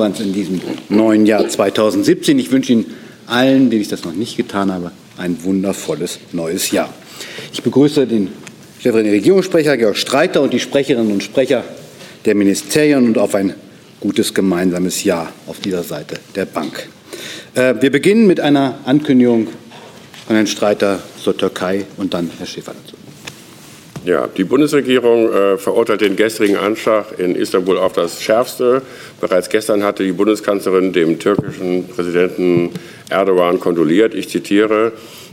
in diesem neuen Jahr 2017. Ich wünsche Ihnen allen, denen ich das noch nicht getan habe, ein wundervolles neues Jahr. Ich begrüße den stellvertretenden Regierungssprecher Georg Streiter und die Sprecherinnen und Sprecher der Ministerien und auf ein gutes gemeinsames Jahr auf dieser Seite der Bank. Äh, wir beginnen mit einer Ankündigung von Herrn Streiter zur Türkei und dann Herr Schäfer dazu. Ja, die Bundesregierung äh, verurteilt den gestrigen Anschlag in Istanbul auf das Schärfste. Bereits gestern hatte die Bundeskanzlerin dem türkischen Präsidenten Erdogan kondoliert. Ich zitiere,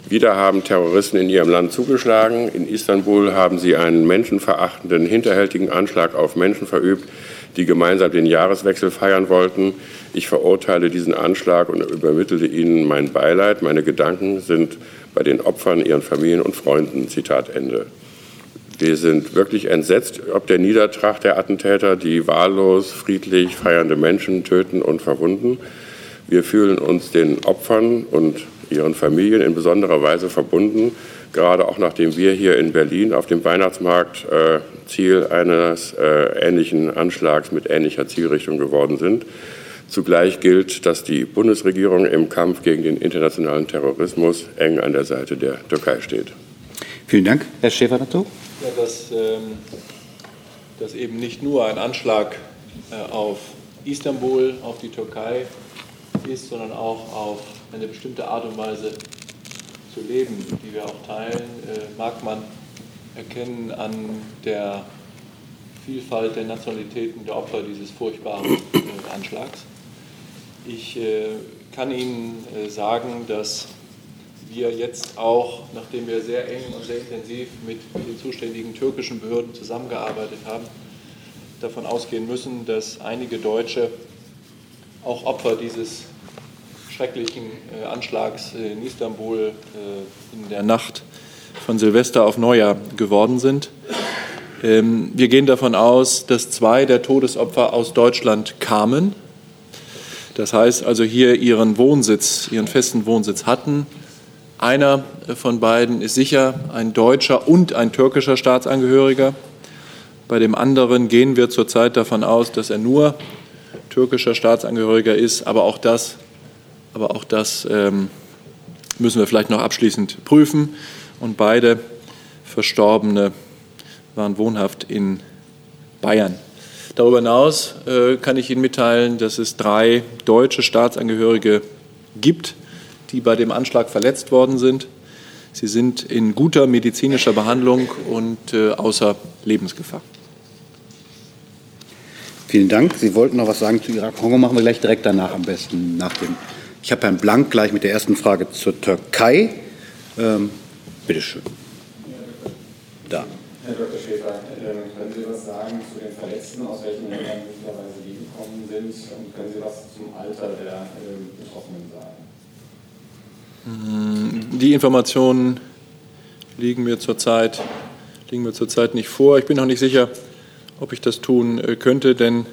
wieder haben Terroristen in ihrem Land zugeschlagen. In Istanbul haben sie einen menschenverachtenden, hinterhältigen Anschlag auf Menschen verübt, die gemeinsam den Jahreswechsel feiern wollten. Ich verurteile diesen Anschlag und übermittelte ihnen mein Beileid. Meine Gedanken sind bei den Opfern, ihren Familien und Freunden. Zitat Ende. Wir sind wirklich entsetzt ob der Niedertracht der Attentäter, die wahllos, friedlich feiernde Menschen töten und verwunden. Wir fühlen uns den Opfern und ihren Familien in besonderer Weise verbunden, gerade auch nachdem wir hier in Berlin auf dem Weihnachtsmarkt äh, Ziel eines äh, ähnlichen Anschlags mit ähnlicher Zielrichtung geworden sind. Zugleich gilt, dass die Bundesregierung im Kampf gegen den internationalen Terrorismus eng an der Seite der Türkei steht. Vielen Dank. Herr Schäfer dazu. Ja, dass, ähm, dass eben nicht nur ein Anschlag äh, auf Istanbul, auf die Türkei ist, sondern auch auf eine bestimmte Art und Weise zu leben, die wir auch teilen, äh, mag man erkennen an der Vielfalt der Nationalitäten der Opfer dieses furchtbaren äh, Anschlags. Ich äh, kann Ihnen äh, sagen, dass wir jetzt auch, nachdem wir sehr eng und sehr intensiv mit den zuständigen türkischen Behörden zusammengearbeitet haben, davon ausgehen müssen, dass einige Deutsche auch Opfer dieses schrecklichen äh, Anschlags in Istanbul äh, in der Nacht von Silvester auf Neujahr geworden sind. Ähm, wir gehen davon aus, dass zwei der Todesopfer aus Deutschland kamen. Das heißt also hier ihren Wohnsitz, ihren festen Wohnsitz hatten, einer von beiden ist sicher ein deutscher und ein türkischer Staatsangehöriger. Bei dem anderen gehen wir zurzeit davon aus, dass er nur türkischer Staatsangehöriger ist. Aber auch das, aber auch das ähm, müssen wir vielleicht noch abschließend prüfen. Und beide Verstorbene waren wohnhaft in Bayern. Darüber hinaus äh, kann ich Ihnen mitteilen, dass es drei deutsche Staatsangehörige gibt, die bei dem Anschlag verletzt worden sind. Sie sind in guter medizinischer Behandlung und äh, außer Lebensgefahr. Vielen Dank. Sie wollten noch was sagen zu Irak-Kongo. Machen wir gleich direkt danach am besten. Nach dem ich habe Herrn Blank gleich mit der ersten Frage zur Türkei. Ähm, Bitte schön. Da. Herr Dr. Schäfer, ähm, können Sie was sagen zu den Verletzten, aus welchen Ländern möglicherweise die gekommen sind? Und können Sie was zum Alter der? Die Informationen liegen mir zurzeit liegen mir zurzeit nicht vor. Ich bin noch nicht sicher, ob ich das tun äh, könnte, denn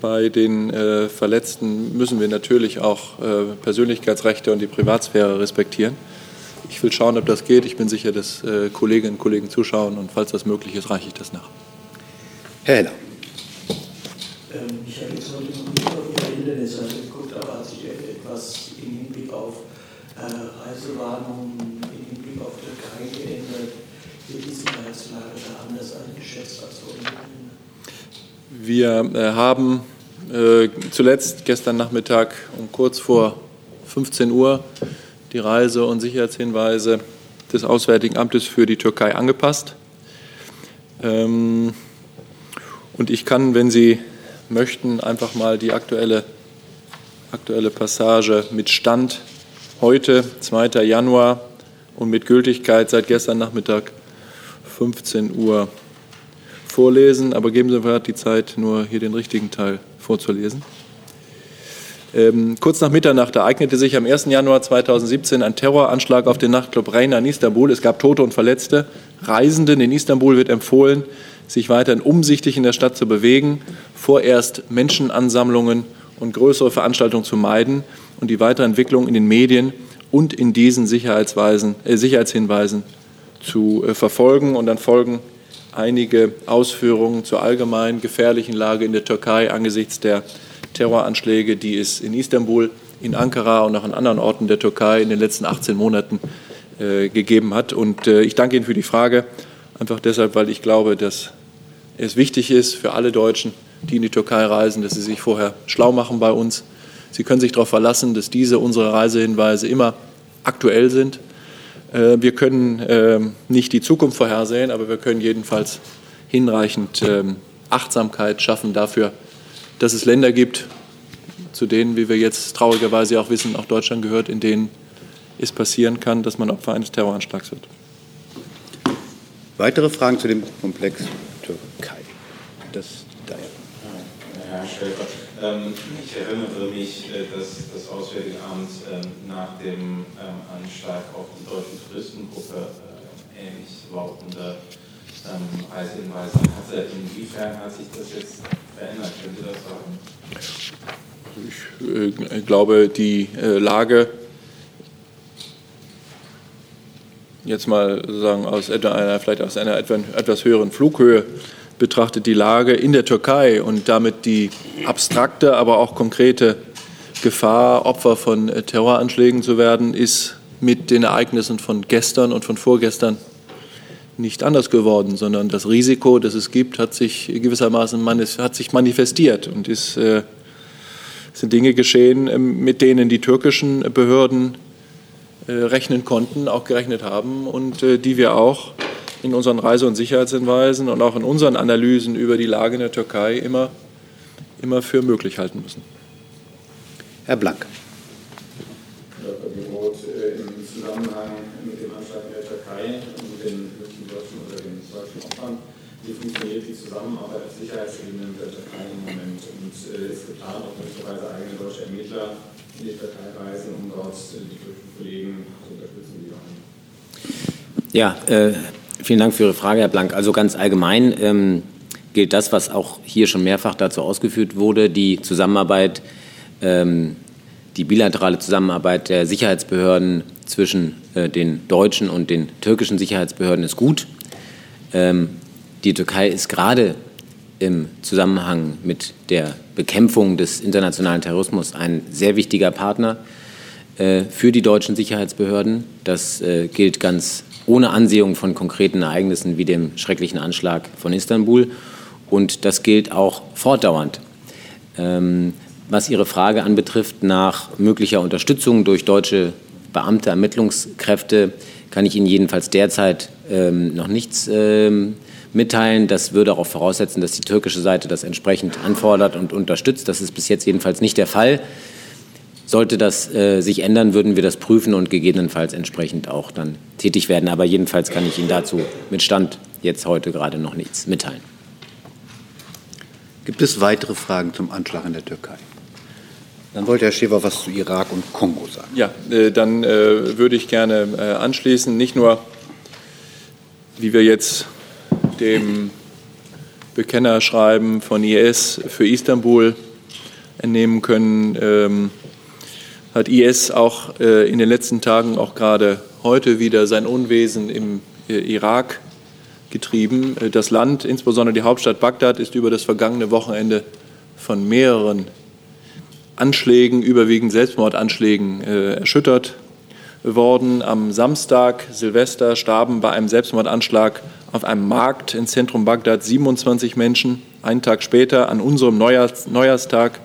bei den äh, Verletzten müssen wir natürlich auch äh, Persönlichkeitsrechte und die Privatsphäre respektieren. Ich will schauen, ob das geht. Ich bin sicher, dass äh, Kolleginnen und Kollegen zuschauen und falls das möglich ist, reiche ich das nach. Herr Heller. Ähm, ich habe jetzt heute noch nicht auf Ihre Internetseite geguckt, aber hat sich etwas im Hinblick auf äh, Reisewarnungen im Hinblick auf Türkei geändert? Wird die Sicherheitslage da anders eingeschätzt als vor Wir äh, haben äh, zuletzt gestern Nachmittag um kurz vor 15 Uhr die Reise- und Sicherheitshinweise des Auswärtigen Amtes für die Türkei angepasst. Ähm, und ich kann, wenn Sie möchten, einfach mal die aktuelle, aktuelle Passage mit Stand heute, 2. Januar, und mit Gültigkeit seit gestern Nachmittag 15 Uhr vorlesen. Aber geben Sie mir die Zeit, nur hier den richtigen Teil vorzulesen. Ähm, kurz nach Mitternacht ereignete sich am 1. Januar 2017 ein Terroranschlag auf den Nachtclub Reina in Istanbul. Es gab Tote und Verletzte. Reisenden in Istanbul wird empfohlen, sich weiterhin umsichtig in der Stadt zu bewegen, vorerst Menschenansammlungen und größere Veranstaltungen zu meiden und die weitere Entwicklung in den Medien und in diesen Sicherheitsweisen, äh, Sicherheitshinweisen zu äh, verfolgen. Und dann folgen einige Ausführungen zur allgemein gefährlichen Lage in der Türkei angesichts der Terroranschläge, die es in Istanbul, in Ankara und auch an anderen Orten der Türkei in den letzten 18 Monaten äh, gegeben hat. Und äh, ich danke Ihnen für die Frage, einfach deshalb, weil ich glaube, dass es wichtig ist für alle Deutschen, die in die Türkei reisen, dass sie sich vorher schlau machen bei uns. Sie können sich darauf verlassen, dass diese unsere Reisehinweise immer aktuell sind. Äh, wir können ähm, nicht die Zukunft vorhersehen, aber wir können jedenfalls hinreichend ähm, Achtsamkeit schaffen dafür, dass es Länder gibt, zu denen, wie wir jetzt traurigerweise auch wissen, auch Deutschland gehört, in denen es passieren kann, dass man Opfer eines Terroranschlags wird. Weitere Fragen zu dem Komplex Türkei? Das da ja. Herr Schäfer, ich erinnere mich, äh, dass das Auswärtige Amt ähm, nach dem ähm, Anschlag auf die deutsche Touristengruppe äh, ähnlich lautende Reisehinweise hatte. Inwiefern hat sich das jetzt verändert? Können Sie das sagen? Ich äh, glaube, die Lage jetzt mal sagen aus einer, vielleicht aus einer etwas höheren Flughöhe betrachtet die Lage in der Türkei und damit die abstrakte, aber auch konkrete Gefahr, Opfer von äh, Terroranschlägen zu werden, ist mit den Ereignissen von gestern und von vorgestern nicht anders geworden, sondern das Risiko, das es gibt, hat sich gewissermaßen hat sich manifestiert und ist, äh, sind Dinge geschehen, äh, mit denen die türkischen Behörden äh, rechnen konnten, auch gerechnet haben und äh, die wir auch in unseren Reise- und Sicherheitshinweisen und auch in unseren Analysen über die Lage in der Türkei immer, immer für möglich halten müssen. Herr Blank. Dr. Roth, im Zusammenhang mit dem Anschlag in der Türkei und den deutschen oder den deutschen Opfern, wie funktioniert die Zusammenarbeit auf Sicherheitsebene mit der Türkei im Moment? Und ist geplant, auch möglicherweise eigene deutsche Ermittler in die Türkei reisen, um dort die türkischen Kollegen zu unterstützen, die Ja, äh, Vielen Dank für Ihre Frage, Herr Blank. Also ganz allgemein ähm, gilt das, was auch hier schon mehrfach dazu ausgeführt wurde, die Zusammenarbeit, ähm, die bilaterale Zusammenarbeit der Sicherheitsbehörden zwischen äh, den deutschen und den türkischen Sicherheitsbehörden ist gut. Ähm, die Türkei ist gerade im Zusammenhang mit der Bekämpfung des internationalen Terrorismus ein sehr wichtiger Partner äh, für die deutschen Sicherheitsbehörden. Das äh, gilt ganz ohne Ansehung von konkreten Ereignissen wie dem schrecklichen Anschlag von Istanbul. Und das gilt auch fortdauernd. Ähm, was Ihre Frage anbetrifft nach möglicher Unterstützung durch deutsche Beamte, Ermittlungskräfte, kann ich Ihnen jedenfalls derzeit ähm, noch nichts ähm, mitteilen. Das würde auch voraussetzen, dass die türkische Seite das entsprechend anfordert und unterstützt. Das ist bis jetzt jedenfalls nicht der Fall. Sollte das äh, sich ändern, würden wir das prüfen und gegebenenfalls entsprechend auch dann tätig werden. Aber jedenfalls kann ich Ihnen dazu mit Stand jetzt heute gerade noch nichts mitteilen. Gibt es weitere Fragen zum Anschlag in der Türkei? Dann wollte Herr Schäfer was zu Irak und Kongo sagen. Ja, äh, dann äh, würde ich gerne äh, anschließen, nicht nur, wie wir jetzt dem Bekennerschreiben von IS für Istanbul entnehmen können, ähm, hat IS auch äh, in den letzten Tagen, auch gerade heute wieder sein Unwesen im äh, Irak getrieben. Äh, das Land, insbesondere die Hauptstadt Bagdad, ist über das vergangene Wochenende von mehreren Anschlägen, überwiegend Selbstmordanschlägen, erschüttert worden. Am Samstag, Silvester, starben bei einem Selbstmordanschlag auf einem Markt im Zentrum Bagdad 27 Menschen. Einen Tag später, an unserem Neujahrs Neujahrstag,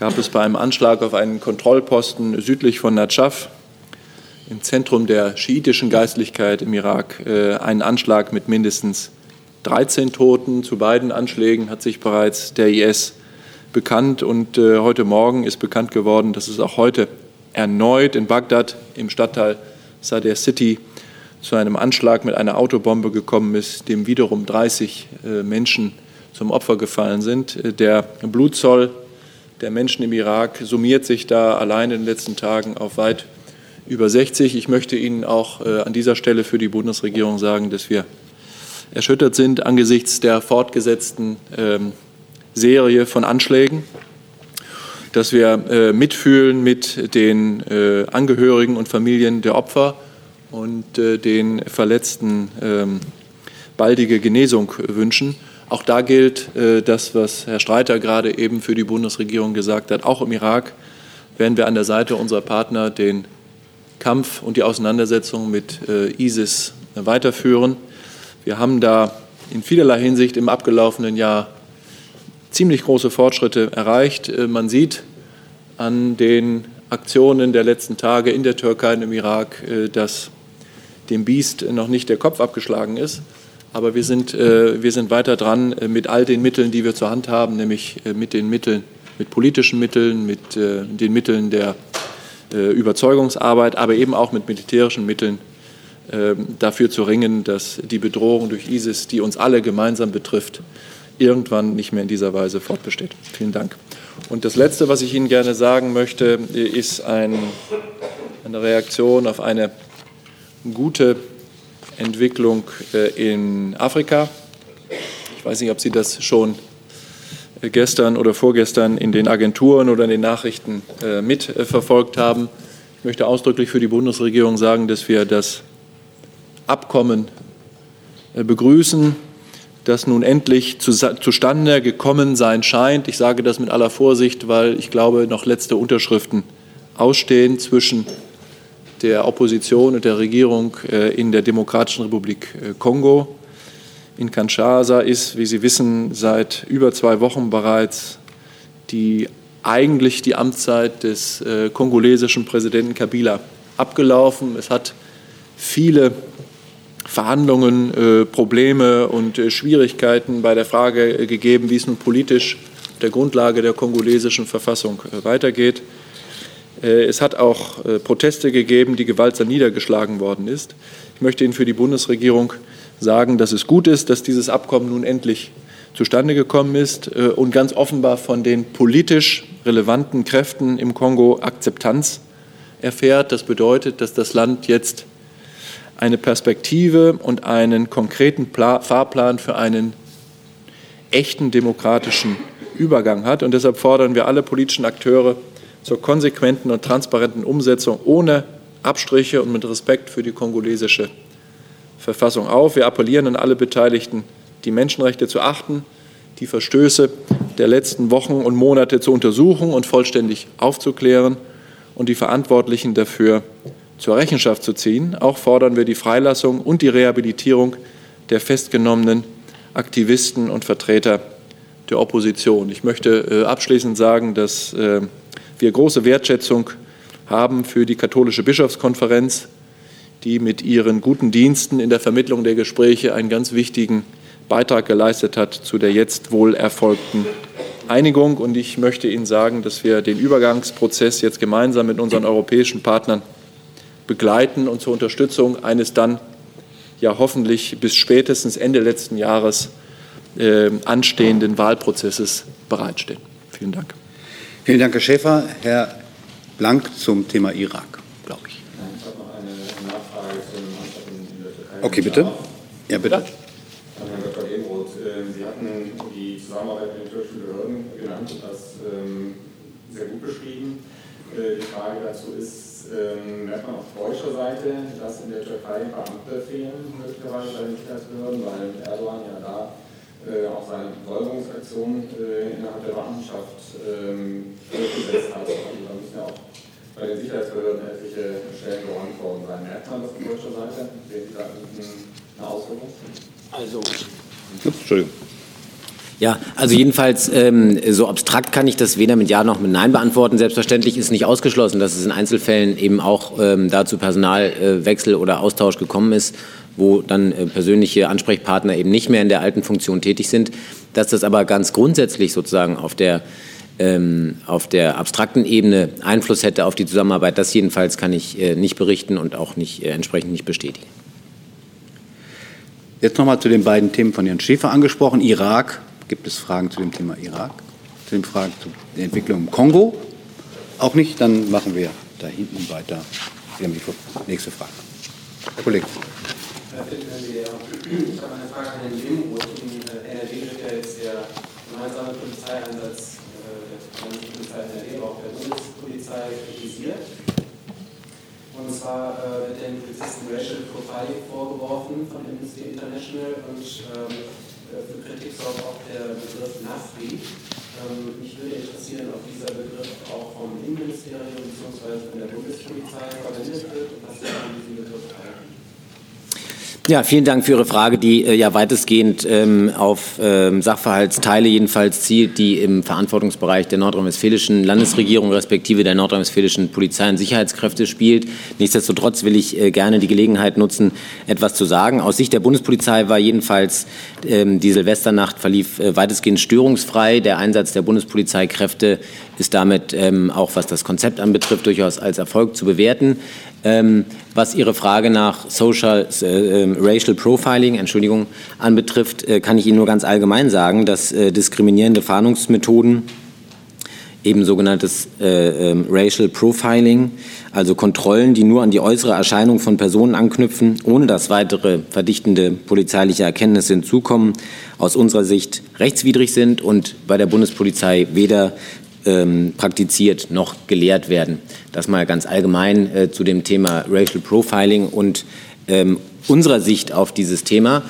gab es bei einem Anschlag auf einen Kontrollposten südlich von Najaf im Zentrum der schiitischen Geistlichkeit im Irak äh, einen Anschlag mit mindestens 13 Toten. Zu beiden Anschlägen hat sich bereits der IS bekannt und äh, heute Morgen ist bekannt geworden, dass es auch heute erneut in Bagdad im Stadtteil Sadr City zu einem Anschlag mit einer Autobombe gekommen ist, dem wiederum 30 äh, Menschen zum Opfer gefallen sind. Der Blutzoll der Menschen im Irak summiert sich da allein in den letzten Tagen auf weit über 60. Ich möchte Ihnen auch äh, an dieser Stelle für die Bundesregierung sagen, dass wir erschüttert sind angesichts der fortgesetzten ähm, Serie von Anschlägen, dass wir äh, mitfühlen mit den äh, Angehörigen und Familien der Opfer und den Verletzten ähm, baldige Genesung wünschen Auch da gilt äh, das, was Herr Streiter gerade eben für die Bundesregierung gesagt hat. Auch im Irak werden wir an der Seite unserer Partner den Kampf und die Auseinandersetzung mit äh, ISIS weiterführen. Wir haben da in vielerlei Hinsicht im abgelaufenen Jahr ziemlich große Fortschritte erreicht. Äh, man sieht an den Aktionen der letzten Tage in der Türkei und im Irak, äh, dass dem Biest noch nicht der Kopf abgeschlagen ist. Aber wir sind, äh, wir sind weiter dran mit all den Mitteln, die wir zur Hand haben, nämlich mit den Mitteln, mit politischen Mitteln, mit den Mitteln der Überzeugungsarbeit, aber eben auch mit militärischen Mitteln dafür zu ringen, dass die Bedrohung durch ISIS, die uns alle gemeinsam betrifft, irgendwann nicht mehr in dieser Weise fortbesteht. Vielen Dank. Und das Letzte, was ich Ihnen gerne sagen möchte, ist ein, eine Reaktion auf eine gute Entwicklung äh, in Afrika. Ich weiß nicht, ob Sie das schon äh, gestern oder vorgestern in den Agenturen oder in den Nachrichten äh, mitverfolgt haben. Ich möchte ausdrücklich für die Bundesregierung sagen, dass wir das Abkommen begrüßen, das nun endlich zustande gekommen sein scheint. Ich sage das mit aller Vorsicht, weil ich glaube, noch letzte Unterschriften ausstehen zwischen der Opposition und der Regierung äh, in der Demokratischen Republik äh, Kongo. In Kinshasa ist, wie Sie wissen, seit über zwei Wochen bereits die eigentlich die Amtszeit des äh, kongolesischen Präsidenten Kabila abgelaufen. Es hat viele Verhandlungen, Probleme und Schwierigkeiten bei der Frage gegeben, wie es nun politisch der Grundlage der kongolesischen Verfassung weitergeht. Es hat auch Proteste gegeben, die gewaltsam niedergeschlagen worden ist. Ich möchte Ihnen für die Bundesregierung sagen, dass es gut ist, dass dieses Abkommen nun endlich zustande gekommen ist und ganz offenbar von den politisch relevanten Kräften im Kongo Akzeptanz erfährt. Das bedeutet, dass das Land jetzt eine Perspektive und einen konkreten Pla Fahrplan für einen echten demokratischen Übergang hat. Und deshalb fordern wir alle politischen Akteure zur konsequenten und transparenten Umsetzung ohne Abstriche und mit Respekt für die kongolesische Verfassung auf. Wir appellieren an alle Beteiligten, die Menschenrechte zu achten, die Verstöße der letzten Wochen und Monate zu untersuchen und vollständig aufzuklären und die Verantwortlichen dafür zur Rechenschaft zu ziehen. Auch fordern wir die Freilassung und die Rehabilitierung der festgenommenen Aktivisten und Vertreter der Opposition. Ich möchte äh, abschließend sagen, dass äh, wir große Wertschätzung haben für die katholische Bischofskonferenz, die mit ihren guten Diensten in der Vermittlung der Gespräche einen ganz wichtigen Beitrag geleistet hat zu der jetzt wohl erfolgten Einigung. Und ich möchte Ihnen sagen, dass wir den Übergangsprozess jetzt gemeinsam mit unseren europäischen Partnern begleiten und zur Unterstützung eines dann ja hoffentlich bis spätestens Ende letzten Jahres äh, anstehenden Wahlprozesses bereitstehen. Vielen Dank. Vielen Dank, Herr Schäfer. Herr Blank zum Thema Irak, glaube ich. Ich habe noch eine Nachfrage zum Anschlag in der Türkei. Okay, bitte. Ja, bitte. An Herrn Dr. Ebenroth. Ähm, Sie hatten die Zusammenarbeit mit den türkischen Behörden genannt und das ähm, sehr gut beschrieben. Äh, die Frage dazu ist, ähm, merkt man auf deutscher Seite, dass in der Türkei Beamte fehlen, möglicherweise bei den Sicherheitsbehörden, weil Erdogan ja da äh, auch seine Verfolgungsaktion äh, innerhalb der Beamtenschaft ähm, durchgesetzt hat. Also da müssen ja auch bei den Sicherheitsbehörden etliche Stellen geräumt worden sein. Merkt man das auf deutscher Seite? Sehen Sie da eine Auswirkung? Also. Entschuldigung. Ja, also jedenfalls ähm, so abstrakt kann ich das weder mit Ja noch mit Nein beantworten. Selbstverständlich ist nicht ausgeschlossen, dass es in Einzelfällen eben auch ähm, dazu Personalwechsel äh, oder Austausch gekommen ist, wo dann äh, persönliche Ansprechpartner eben nicht mehr in der alten Funktion tätig sind. Dass das aber ganz grundsätzlich sozusagen auf der ähm, auf der abstrakten Ebene Einfluss hätte auf die Zusammenarbeit, das jedenfalls kann ich äh, nicht berichten und auch nicht äh, entsprechend nicht bestätigen. Jetzt nochmal zu den beiden Themen von Herrn Schäfer angesprochen. Irak Gibt es Fragen zu dem Thema Irak? Zu den Fragen zu der Entwicklung im Kongo? Auch nicht? Dann machen wir da hinten weiter. Nächste Frage. Herr Kollege. Herr Ich habe eine Frage an Herrn Limroth. In NRW wird ja jetzt der gemeinsame Polizeieinsatz äh, der Polizei NRW, aber auch der Bundespolizei kritisiert. Und zwar äh, wird den Polizisten Racial Profiling vorgeworfen von Amnesty International und ähm, für Kritik sorgt auch der Begriff NAFRI. Ähm, mich würde interessieren, ob dieser Begriff auch vom Innenministerium bzw. von der Bundespolizei verwendet wird und was Sie von diesem Begriff halten. Ja, vielen Dank für Ihre Frage, die äh, ja weitestgehend ähm, auf ähm, Sachverhaltsteile jedenfalls zielt, die im Verantwortungsbereich der nordrhein-westfälischen Landesregierung respektive der nordrhein-westfälischen Polizei und Sicherheitskräfte spielt. Nichtsdestotrotz will ich äh, gerne die Gelegenheit nutzen, etwas zu sagen. Aus Sicht der Bundespolizei war jedenfalls ähm, die Silvesternacht verlief äh, weitestgehend störungsfrei. Der Einsatz der Bundespolizeikräfte ist damit ähm, auch, was das Konzept anbetrifft, durchaus als Erfolg zu bewerten. Ähm, was Ihre Frage nach Social äh, ähm, Racial Profiling, Entschuldigung, anbetrifft, äh, kann ich Ihnen nur ganz allgemein sagen, dass äh, diskriminierende Fahndungsmethoden, eben sogenanntes äh, ähm, Racial Profiling, also Kontrollen, die nur an die äußere Erscheinung von Personen anknüpfen, ohne dass weitere verdichtende polizeiliche Erkenntnisse hinzukommen, aus unserer Sicht rechtswidrig sind und bei der Bundespolizei weder ähm, praktiziert noch gelehrt werden. Das mal ganz allgemein äh, zu dem Thema Racial Profiling und ähm, unserer Sicht auf dieses Thema.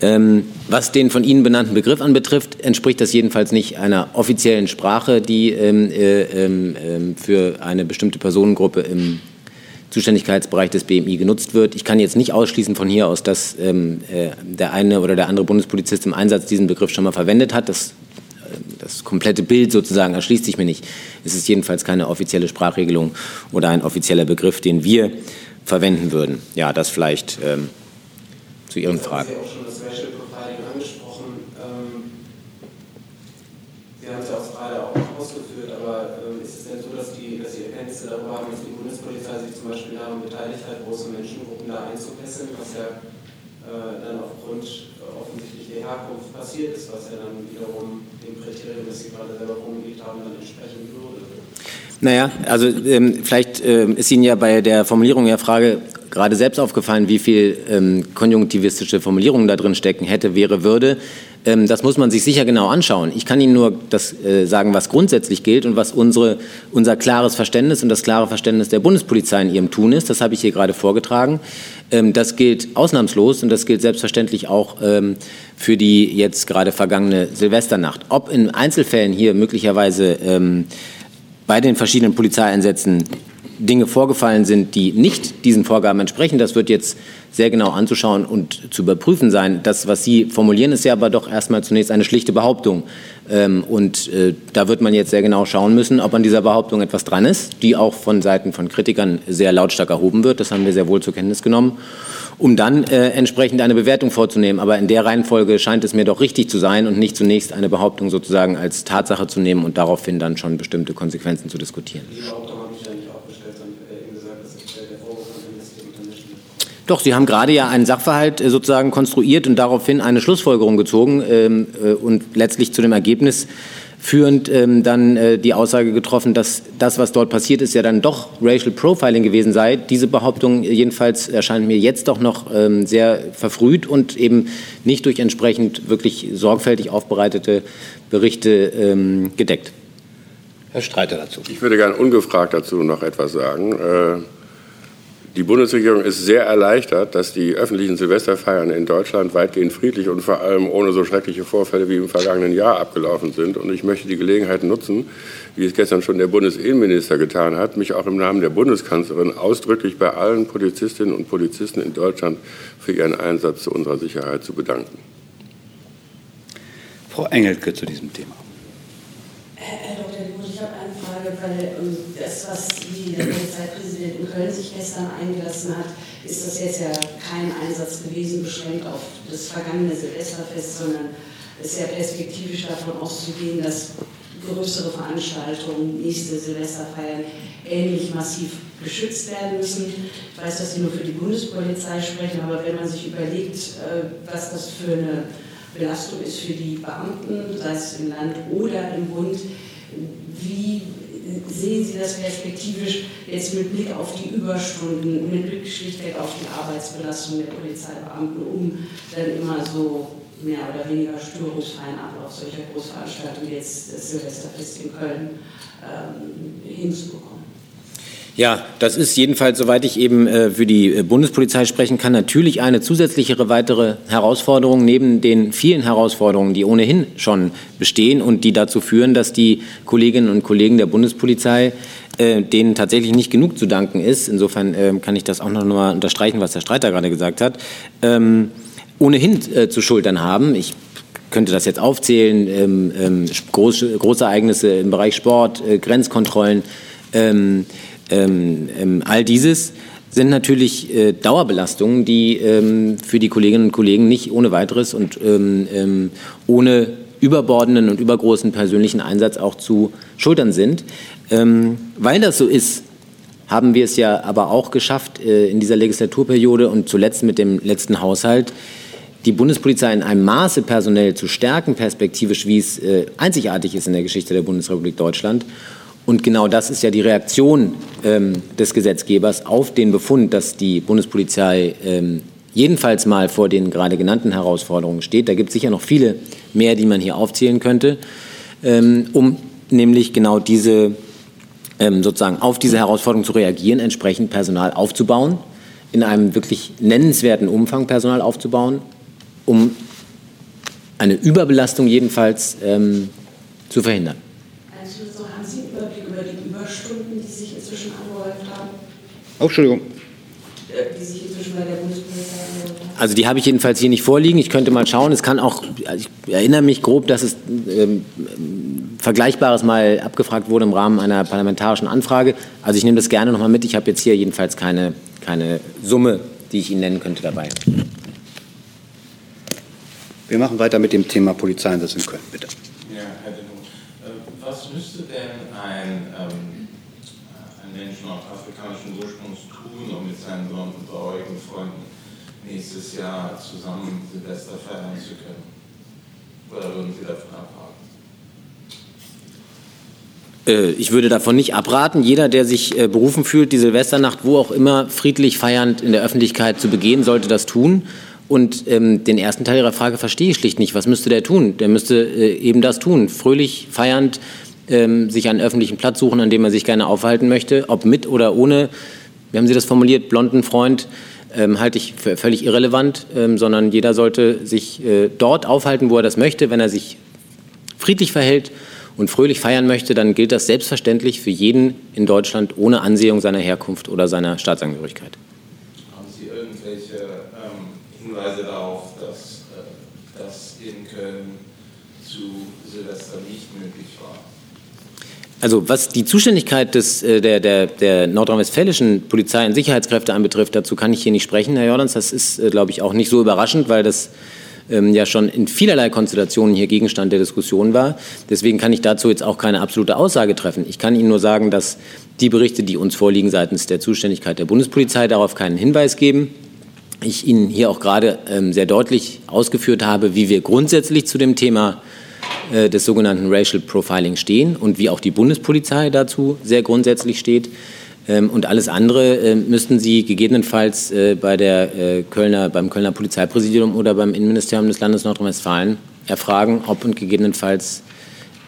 Ähm, was den von Ihnen benannten Begriff anbetrifft, entspricht das jedenfalls nicht einer offiziellen Sprache, die ähm, äh, ähm, ähm, für eine bestimmte Personengruppe im Zuständigkeitsbereich des BMI genutzt wird. Ich kann jetzt nicht ausschließen von hier aus, dass ähm, äh, der eine oder der andere Bundespolizist im Einsatz diesen Begriff schon mal verwendet hat. Das das komplette Bild sozusagen erschließt sich mir nicht. Es ist jedenfalls keine offizielle Sprachregelung oder ein offizieller Begriff, den wir verwenden würden. Ja, das vielleicht ähm, zu Ihren Fragen. Sie haben auch schon das Racial Profiling angesprochen. Ähm, Sie haben es ja auch gerade auch ausgeführt, aber ähm, ist es denn so, dass, die, dass Sie Erkenntnisse darüber haben, dass die Bundespolizei sich zum Beispiel daran beteiligt hat, große Menschengruppen da einzukesseln, was ja dann aufgrund offensichtlich der Herkunft passiert ist, was ja dann wiederum dem Kriterium, das Sie gerade selber formuliert haben, dann entsprechen würde. Naja, also ähm, vielleicht ähm, ist Ihnen ja bei der Formulierung der Frage gerade selbst aufgefallen, wie viel ähm, konjunktivistische Formulierungen da drin stecken hätte, wäre, würde. Ähm, das muss man sich sicher genau anschauen. Ich kann Ihnen nur das äh, sagen, was grundsätzlich gilt und was unsere, unser klares Verständnis und das klare Verständnis der Bundespolizei in ihrem Tun ist. Das habe ich hier gerade vorgetragen. Ähm, das gilt ausnahmslos und das gilt selbstverständlich auch ähm, für die jetzt gerade vergangene Silvesternacht. Ob in Einzelfällen hier möglicherweise ähm, bei den verschiedenen Polizeieinsätzen Dinge vorgefallen sind, die nicht diesen Vorgaben entsprechen. Das wird jetzt sehr genau anzuschauen und zu überprüfen sein. Das, was Sie formulieren, ist ja aber doch erstmal zunächst eine schlichte Behauptung. Ähm, und äh, da wird man jetzt sehr genau schauen müssen, ob an dieser Behauptung etwas dran ist, die auch von Seiten von Kritikern sehr lautstark erhoben wird. Das haben wir sehr wohl zur Kenntnis genommen um dann äh, entsprechend eine Bewertung vorzunehmen. Aber in der Reihenfolge scheint es mir doch richtig zu sein und nicht zunächst eine Behauptung sozusagen als Tatsache zu nehmen und daraufhin dann schon bestimmte Konsequenzen zu diskutieren. Die Behauptung habe ich ja nicht aufgestellt, sondern eben gesagt, dass es der Vorwurf an Amnesty International doch, Sie haben gerade ja einen Sachverhalt äh, sozusagen konstruiert und daraufhin eine Schlussfolgerung gezogen ähm, äh, und letztlich zu dem Ergebnis führend ähm, dann äh, die Aussage getroffen, dass das, was dort passiert ist, ja dann doch Racial Profiling gewesen sei. Diese Behauptung jedenfalls erscheint mir jetzt doch noch ähm, sehr verfrüht und eben nicht durch entsprechend wirklich sorgfältig aufbereitete Berichte ähm, gedeckt. Herr Streiter dazu. Ich würde gerne ungefragt dazu noch etwas sagen. Äh die Bundesregierung ist sehr erleichtert, dass die öffentlichen Silvesterfeiern in Deutschland weitgehend friedlich und vor allem ohne so schreckliche Vorfälle wie im vergangenen Jahr abgelaufen sind. Und ich möchte die Gelegenheit nutzen, wie es gestern schon der Bundesinnenminister getan hat, mich auch im Namen der Bundeskanzlerin ausdrücklich bei allen Polizistinnen und Polizisten in Deutschland für ihren Einsatz zu unserer Sicherheit zu bedanken. Frau Engelke zu diesem Thema. Herr Dr. Gut, ich habe eine Frage, weil ähm, das, was die, der Polizeipräsident Köln sich gestern eingelassen hat, ist das jetzt ja kein Einsatz gewesen, beschränkt auf das vergangene Silvesterfest, sondern es ist ja perspektivisch davon auszugehen, dass größere Veranstaltungen, nächste Silvesterfeiern ähnlich massiv geschützt werden müssen. Ich weiß, dass Sie nur für die Bundespolizei sprechen, aber wenn man sich überlegt, äh, was das für eine Belastung ist für die Beamten, sei es im Land oder im Bund, wie sehen Sie das perspektivisch jetzt mit Blick auf die Überstunden, mit Blick schlichtweg auf die Arbeitsbelastung der Polizeibeamten, um dann immer so mehr oder weniger störungsfreien Ablauf solcher Großveranstaltungen wie jetzt das Silvesterfest in Köln ähm, hinzubekommen? Ja, das ist jedenfalls, soweit ich eben äh, für die äh, Bundespolizei sprechen kann, natürlich eine zusätzlichere weitere Herausforderung neben den vielen Herausforderungen, die ohnehin schon bestehen und die dazu führen, dass die Kolleginnen und Kollegen der Bundespolizei äh, denen tatsächlich nicht genug zu danken ist. Insofern äh, kann ich das auch noch mal unterstreichen, was der Streiter gerade gesagt hat. Ähm, ohnehin äh, zu schultern haben. Ich könnte das jetzt aufzählen, ähm, ähm, große, Großereignisse im Bereich Sport, äh, Grenzkontrollen, ähm, ähm, ähm, all dieses sind natürlich äh, Dauerbelastungen, die ähm, für die Kolleginnen und Kollegen nicht ohne weiteres und ähm, ähm, ohne überbordenden und übergroßen persönlichen Einsatz auch zu schultern sind. Ähm, weil das so ist, haben wir es ja aber auch geschafft, äh, in dieser Legislaturperiode und zuletzt mit dem letzten Haushalt, die Bundespolizei in einem Maße personell zu stärken, perspektivisch, wie es äh, einzigartig ist in der Geschichte der Bundesrepublik Deutschland. Und genau das ist ja die Reaktion ähm, des Gesetzgebers auf den Befund, dass die Bundespolizei ähm, jedenfalls mal vor den gerade genannten Herausforderungen steht. Da gibt es sicher noch viele mehr, die man hier aufzählen könnte, ähm, um nämlich genau diese ähm, sozusagen auf diese Herausforderung zu reagieren, entsprechend Personal aufzubauen, in einem wirklich nennenswerten Umfang Personal aufzubauen, um eine Überbelastung jedenfalls ähm, zu verhindern. Oh, Entschuldigung. Die sich inzwischen bei der Bundespolizei Also die habe ich jedenfalls hier nicht vorliegen. Ich könnte mal schauen. Es kann auch, also ich erinnere mich grob, dass es ähm, Vergleichbares mal abgefragt wurde im Rahmen einer parlamentarischen Anfrage. Also ich nehme das gerne nochmal mit. Ich habe jetzt hier jedenfalls keine, keine Summe, die ich Ihnen nennen könnte dabei. Wir machen weiter mit dem Thema Polizeieinsatz in Köln, bitte. Ja, Herr Denot, äh, was müsste denn ein, ähm, ein Mensch aus afrikanischen Ursprungs tun, um mit seinen traurigen Freunden nächstes Jahr zusammen Silvester feiern zu können? Oder würden Sie davon abraten? Äh, ich würde davon nicht abraten. Jeder, der sich äh, berufen fühlt, die Silvesternacht wo auch immer friedlich feiernd in der Öffentlichkeit zu begehen, sollte das tun. Und ähm, den ersten Teil Ihrer Frage verstehe ich schlicht nicht. Was müsste der tun? Der müsste äh, eben das tun, fröhlich, feiernd, ähm, sich einen öffentlichen Platz suchen, an dem er sich gerne aufhalten möchte, ob mit oder ohne, wie haben Sie das formuliert, blonden Freund, ähm, halte ich für völlig irrelevant, ähm, sondern jeder sollte sich äh, dort aufhalten, wo er das möchte. Wenn er sich friedlich verhält und fröhlich feiern möchte, dann gilt das selbstverständlich für jeden in Deutschland ohne Ansehung seiner Herkunft oder seiner Staatsangehörigkeit. Haben Sie irgendwelche ähm, Hinweise darauf, dass äh, das in Köln zu Silvester nicht möglich war? Also was die Zuständigkeit des, äh, der, der, der nordrhein-westfälischen Polizei und Sicherheitskräfte anbetrifft, dazu kann ich hier nicht sprechen, Herr Jordans. Das ist, äh, glaube ich, auch nicht so überraschend, weil das ähm, ja schon in vielerlei Konstellationen hier Gegenstand der Diskussion war. Deswegen kann ich dazu jetzt auch keine absolute Aussage treffen. Ich kann Ihnen nur sagen, dass die Berichte, die uns vorliegen seitens der Zuständigkeit der Bundespolizei, darauf keinen Hinweis geben. Ich Ihnen hier auch gerade ähm, sehr deutlich ausgeführt habe, wie wir grundsätzlich zu dem Thema äh, des sogenannten Racial Profiling stehen und wie auch die Bundespolizei dazu sehr grundsätzlich steht. Ähm, und alles andere äh, müssten Sie gegebenenfalls äh, bei der Kölner, beim Kölner Polizeipräsidium oder beim Innenministerium des Landes Nordrhein-Westfalen erfragen, ob und gegebenenfalls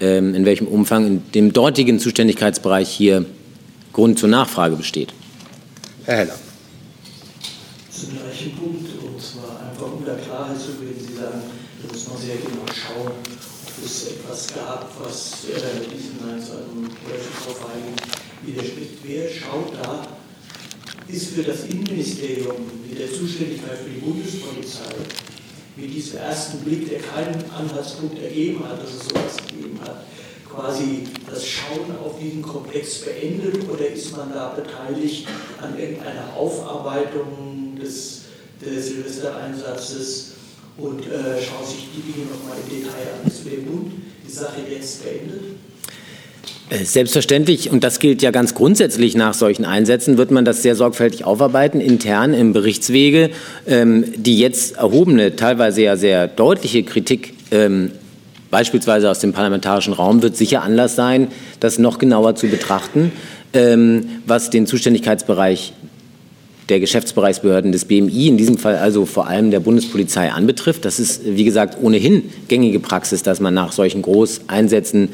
ähm, in welchem Umfang in dem dortigen Zuständigkeitsbereich hier Grund zur Nachfrage besteht. Herr Heller. Zum gleichen Punkt, und zwar einfach um der Klarheit zu gewinnen. Sie sagen, da muss man sehr genau schauen, ob es etwas gab, was äh, diesen einzelnen Profiling widerspricht. Wer schaut da? Ist für das Innenministerium mit der Zuständigkeit für die Bundespolizei mit diesem ersten Blick, der keinen Anhaltspunkt ergeben hat, dass es sowas gegeben hat, quasi das Schauen auf diesen Komplex beendet oder ist man da beteiligt an irgendeiner Aufarbeitung des, des Silvestereinsatzes und äh, schaut sich die Dinge nochmal im Detail an? Ist für den Bund die Sache jetzt beendet? Äh, selbstverständlich, und das gilt ja ganz grundsätzlich nach solchen Einsätzen, wird man das sehr sorgfältig aufarbeiten, intern im Berichtswege. Ähm, die jetzt erhobene, teilweise ja sehr deutliche Kritik, ähm, beispielsweise aus dem parlamentarischen Raum, wird sicher Anlass sein, das noch genauer zu betrachten, ähm, was den Zuständigkeitsbereich der Geschäftsbereichsbehörden des BMI, in diesem Fall also vor allem der Bundespolizei anbetrifft. Das ist, wie gesagt, ohnehin gängige Praxis, dass man nach solchen Großeinsätzen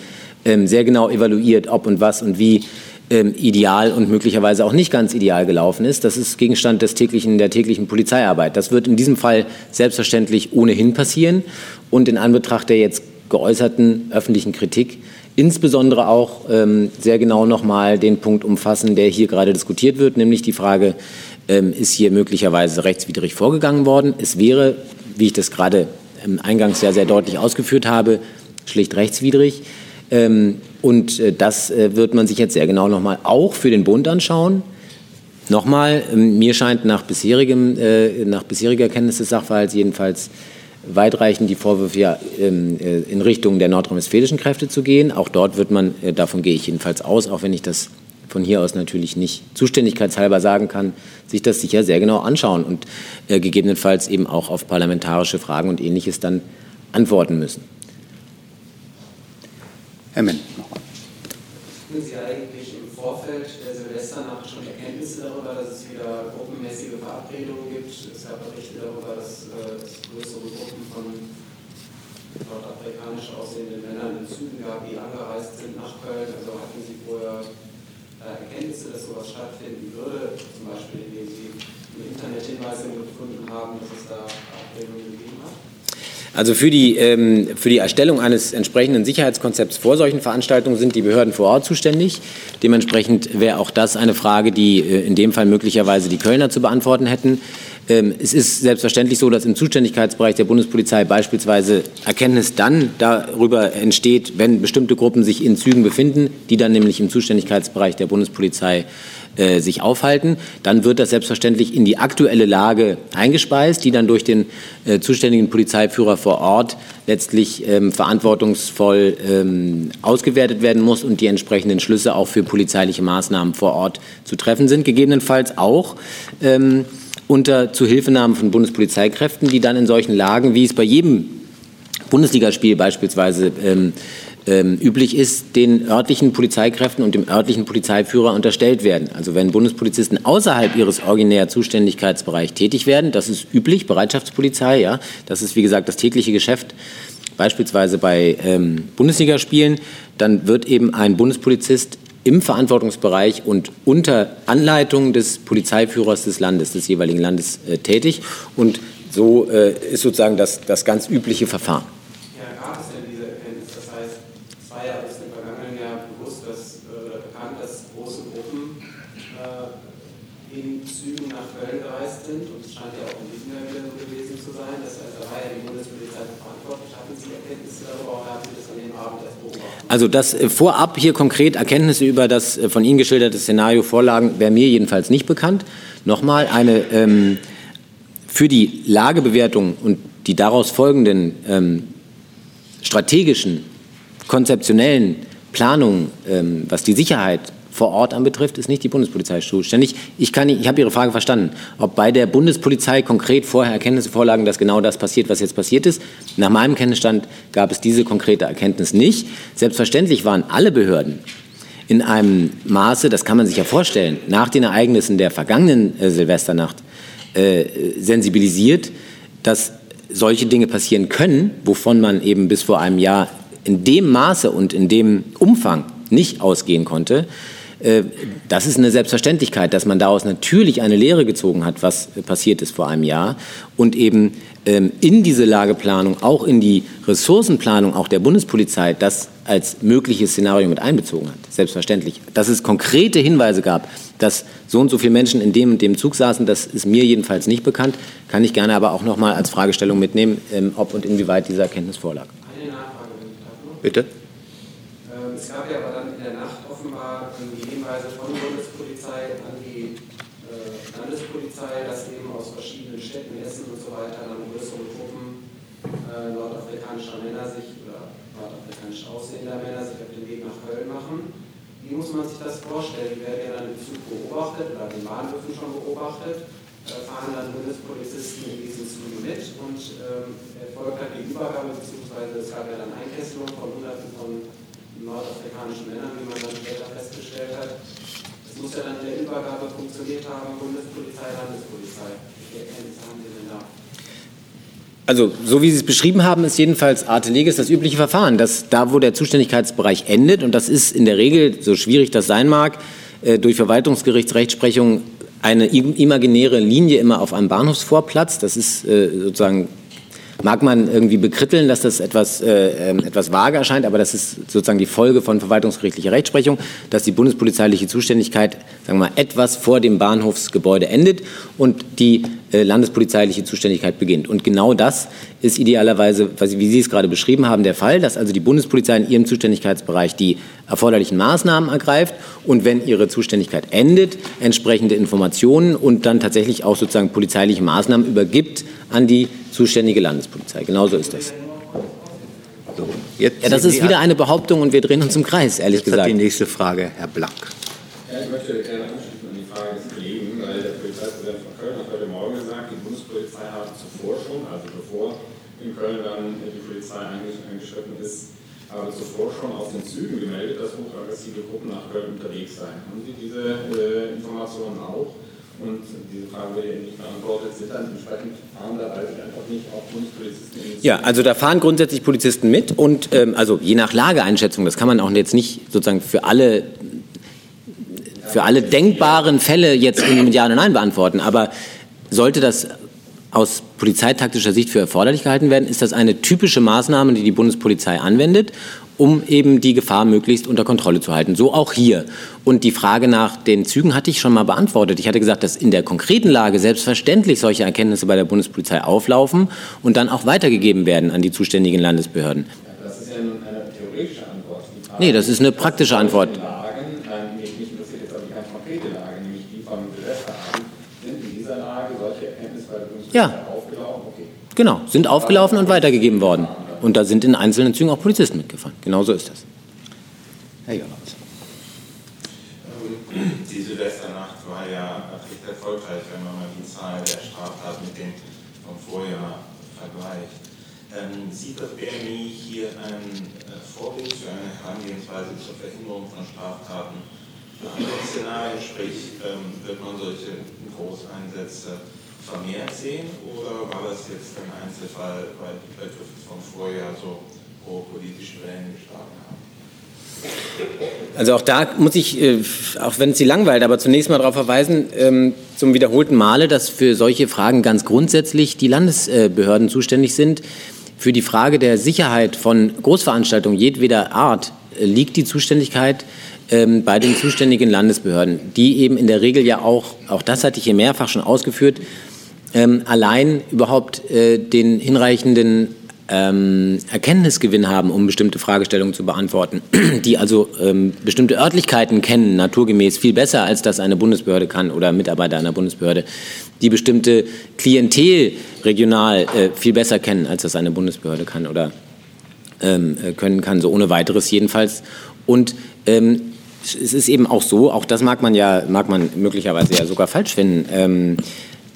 sehr genau evaluiert, ob und was und wie ähm, ideal und möglicherweise auch nicht ganz ideal gelaufen ist. Das ist Gegenstand des täglichen, der täglichen Polizeiarbeit. Das wird in diesem Fall selbstverständlich ohnehin passieren und in Anbetracht der jetzt geäußerten öffentlichen Kritik insbesondere auch ähm, sehr genau nochmal den Punkt umfassen, der hier gerade diskutiert wird, nämlich die Frage, ähm, ist hier möglicherweise rechtswidrig vorgegangen worden? Es wäre, wie ich das gerade ähm, eingangs ja sehr deutlich ausgeführt habe, schlicht rechtswidrig. Ähm, und äh, das äh, wird man sich jetzt sehr genau nochmal auch für den Bund anschauen. Nochmal, ähm, mir scheint nach, bisherigem, äh, nach bisheriger Kenntnis des Sachverhalts jedenfalls weitreichend die Vorwürfe ja ähm, äh, in Richtung der nordrhein-westfälischen Kräfte zu gehen. Auch dort wird man, davon gehe ich jedenfalls aus, auch wenn ich das von hier aus natürlich nicht zuständigkeitshalber sagen kann, sich das sicher sehr genau anschauen und gegebenenfalls eben auch auf parlamentarische Fragen und Ähnliches dann antworten müssen. Herr Menn. Haben Sie eigentlich im Vorfeld der Silvesternacht schon Erkenntnisse darüber, dass es wieder gruppenmäßige Verabredungen gibt? Es gab Berichte darüber, dass, äh, es größere Gruppen von nordafrikanisch aussehenden Männern in Zügen gab, die angereist sind nach Köln. Also hatten Sie vorher äh, Erkenntnisse, dass sowas stattfinden würde, zum Beispiel indem Sie im Internet Hinweise gefunden haben, dass es da Verabredungen gegeben hat? Also für die, ähm, für die Erstellung eines entsprechenden Sicherheitskonzepts vor solchen Veranstaltungen sind die Behörden vor Ort zuständig. Dementsprechend wäre auch das eine Frage, die äh, in dem Fall möglicherweise die Kölner zu beantworten hätten. Ähm, es ist selbstverständlich so, dass im Zuständigkeitsbereich der Bundespolizei beispielsweise Erkenntnis dann darüber entsteht, wenn bestimmte Gruppen sich in Zügen befinden, die dann nämlich im Zuständigkeitsbereich der Bundespolizei äh, sich aufhalten. Dann wird das selbstverständlich in die aktuelle Lage eingespeist, die dann durch den äh, zuständigen Polizeiführer vor Ort letztlich ähm, verantwortungsvoll ähm, ausgewertet werden muss und die entsprechenden Schlüsse auch für polizeiliche Maßnahmen vor Ort zu treffen sind. Gegebenenfalls auch ähm, unter Zuhilfenahme von Bundespolizeikräften, die dann in solchen Lagen, wie es bei jedem Bundesligaspiel beispielsweise ähm, ähm, üblich ist, den örtlichen Polizeikräften und dem örtlichen Polizeiführer unterstellt werden. Also wenn Bundespolizisten außerhalb ihres originär Zuständigkeitsbereichs tätig werden, das ist üblich, Bereitschaftspolizei, ja, das ist wie gesagt das tägliche Geschäft, beispielsweise bei ähm, Bundesligaspielen, dann wird eben ein Bundespolizist im Verantwortungsbereich und unter Anleitung des Polizeiführers des Landes, des jeweiligen Landes äh, tätig. Und so äh, ist sozusagen das, das ganz übliche Verfahren. Also dass äh, vorab hier konkret Erkenntnisse über das äh, von Ihnen geschilderte Szenario vorlagen, wäre mir jedenfalls nicht bekannt. Nochmal eine ähm, für die Lagebewertung und die daraus folgenden ähm, strategischen, konzeptionellen Planungen, ähm, was die Sicherheit vor Ort anbetrifft, ist nicht die Bundespolizei zuständig. Ich, kann, ich habe Ihre Frage verstanden, ob bei der Bundespolizei konkret vorher Erkenntnisse vorlagen, dass genau das passiert, was jetzt passiert ist. Nach meinem Kenntnisstand gab es diese konkrete Erkenntnis nicht. Selbstverständlich waren alle Behörden in einem Maße, das kann man sich ja vorstellen, nach den Ereignissen der vergangenen äh, Silvesternacht äh, sensibilisiert, dass solche Dinge passieren können, wovon man eben bis vor einem Jahr in dem Maße und in dem Umfang nicht ausgehen konnte. Äh, das ist eine Selbstverständlichkeit, dass man daraus natürlich eine Lehre gezogen hat, was passiert ist vor einem Jahr und eben ähm, in diese Lageplanung, auch in die Ressourcenplanung auch der Bundespolizei, das als mögliches Szenario mit einbezogen hat. Selbstverständlich. Dass es konkrete Hinweise gab, dass so und so viele Menschen in dem und dem Zug saßen, das ist mir jedenfalls nicht bekannt, kann ich gerne aber auch noch mal als Fragestellung mitnehmen, ähm, ob und inwieweit diese Erkenntnis vorlag. Eine Nachfrage, wenn ich darf. Bitte. Ähm, es gab ja aber dann in der Nacht offenbar die Hinweise von der Bundespolizei an die äh, Landespolizei, dass eben aus verschiedenen Städten, Essen und so weiter, dann größere Gruppen äh, nordafrikanischer Männer sich oder nordafrikanisch aussehender Männer sich auf den Weg nach Köln machen. Wie muss man sich das vorstellen? Werden ja dann im Zug beobachtet oder den Bahnhöfen schon beobachtet, äh, fahren dann Bundespolizisten in diesen Zügen mit und ähm, erfolgt dann die Übergabe, beziehungsweise es gab ja dann Einkesselung von Hunderten von nordafrikanischen Männern, wie man dann später festgestellt hat. Es muss ja dann in der Übergabe funktioniert haben, Bundespolizei, Landespolizei. Welche Erkenntnisse haben Sie denn da? Also, so wie Sie es beschrieben haben, ist jedenfalls Arte Legis das übliche Verfahren, dass da, wo der Zuständigkeitsbereich endet, und das ist in der Regel, so schwierig das sein mag, äh, durch Verwaltungsgerichtsrechtsprechung eine imaginäre Linie immer auf einem Bahnhofsvorplatz. Das ist äh, sozusagen mag man irgendwie bekritteln, dass das etwas, äh, ähm, etwas vage erscheint, aber das ist sozusagen die Folge von verwaltungsgerichtlicher Rechtsprechung, dass die bundespolizeiliche Zuständigkeit sagen wir mal, etwas vor dem Bahnhofsgebäude endet und die äh, landespolizeiliche Zuständigkeit beginnt. Und genau das ist idealerweise, wie Sie es gerade beschrieben haben, der Fall, dass also die Bundespolizei in ihrem Zuständigkeitsbereich die erforderlichen Maßnahmen ergreift und wenn ihre Zuständigkeit endet, entsprechende Informationen und dann tatsächlich auch sozusagen polizeiliche Maßnahmen übergibt an die zuständige Landespolizei. Genauso ist das. So, ja, das ist wieder eine Behauptung und wir drehen uns im Kreis, ehrlich jetzt gesagt. Hat die nächste Frage, Herr Blank. Ja, ich möchte gerne anschließen an die Frage des Kollegen, weil der Polizeipräsident von Köln hat heute Morgen gesagt, die Bundespolizei hat zuvor schon, also bevor in Köln dann die Polizei eingeschritten ist, aber zuvor schon auf den Zügen gemeldet, dass hochaggressive Gruppen nach Köln unterwegs seien. Haben Sie diese äh, Informationen auch? Und diese Frage wird ja nicht beantwortet, sind dann entsprechend fahrende also einfach nicht auch Bundespolizisten Ja, also da fahren grundsätzlich Polizisten mit und ähm, also je nach Lageeinschätzung, das kann man auch jetzt nicht sozusagen für alle für alle denkbaren Fälle jetzt mit Ja oder Nein beantworten, aber sollte das aus polizeitaktischer Sicht für erforderlich gehalten werden, ist das eine typische Maßnahme, die die Bundespolizei anwendet um eben die Gefahr möglichst unter Kontrolle zu halten. So auch hier. Und die Frage nach den Zügen hatte ich schon mal beantwortet. Ich hatte gesagt, dass in der konkreten Lage selbstverständlich solche Erkenntnisse bei der Bundespolizei auflaufen und dann auch weitergegeben werden an die zuständigen Landesbehörden. Das ist ja eine theoretische Antwort. Nee, das ist eine praktische Antwort. Ja. Genau, sind aufgelaufen und weitergegeben worden. Und da sind in einzelnen Zügen auch Polizisten mitgefahren. Genau so ist das. Herr Jonas. Die Silvesternacht war ja recht erfolgreich, wenn man mal die Zahl der Straftaten mit dem vom Vorjahr vergleicht. Ähm, sieht das BMI hier ein äh, Vorbild für eine Herangehensweise zur Verhinderung von Straftaten andere Szenarien? Sprich, ähm, wird man solche Großeinsätze vermehrt sehen oder war das jetzt ein Einzelfall, weil die Begriffe vom Vorjahr so hohe politische Wellen geschlagen haben? Also auch da muss ich, äh, auch wenn es Sie langweilt, aber zunächst mal darauf verweisen, ähm, zum wiederholten Male, dass für solche Fragen ganz grundsätzlich die Landesbehörden zuständig sind. Für die Frage der Sicherheit von Großveranstaltungen jedweder Art äh, liegt die Zuständigkeit ähm, bei den zuständigen Landesbehörden, die eben in der Regel ja auch, auch das hatte ich hier mehrfach schon ausgeführt, ähm, allein überhaupt äh, den hinreichenden ähm, Erkenntnisgewinn haben, um bestimmte Fragestellungen zu beantworten, die also ähm, bestimmte Örtlichkeiten kennen, naturgemäß viel besser, als das eine Bundesbehörde kann oder Mitarbeiter einer Bundesbehörde, die bestimmte Klientel regional äh, viel besser kennen, als das eine Bundesbehörde kann oder ähm, äh, können kann, so ohne weiteres jedenfalls. Und ähm, es ist eben auch so, auch das mag man ja, mag man möglicherweise ja sogar falsch finden, ähm,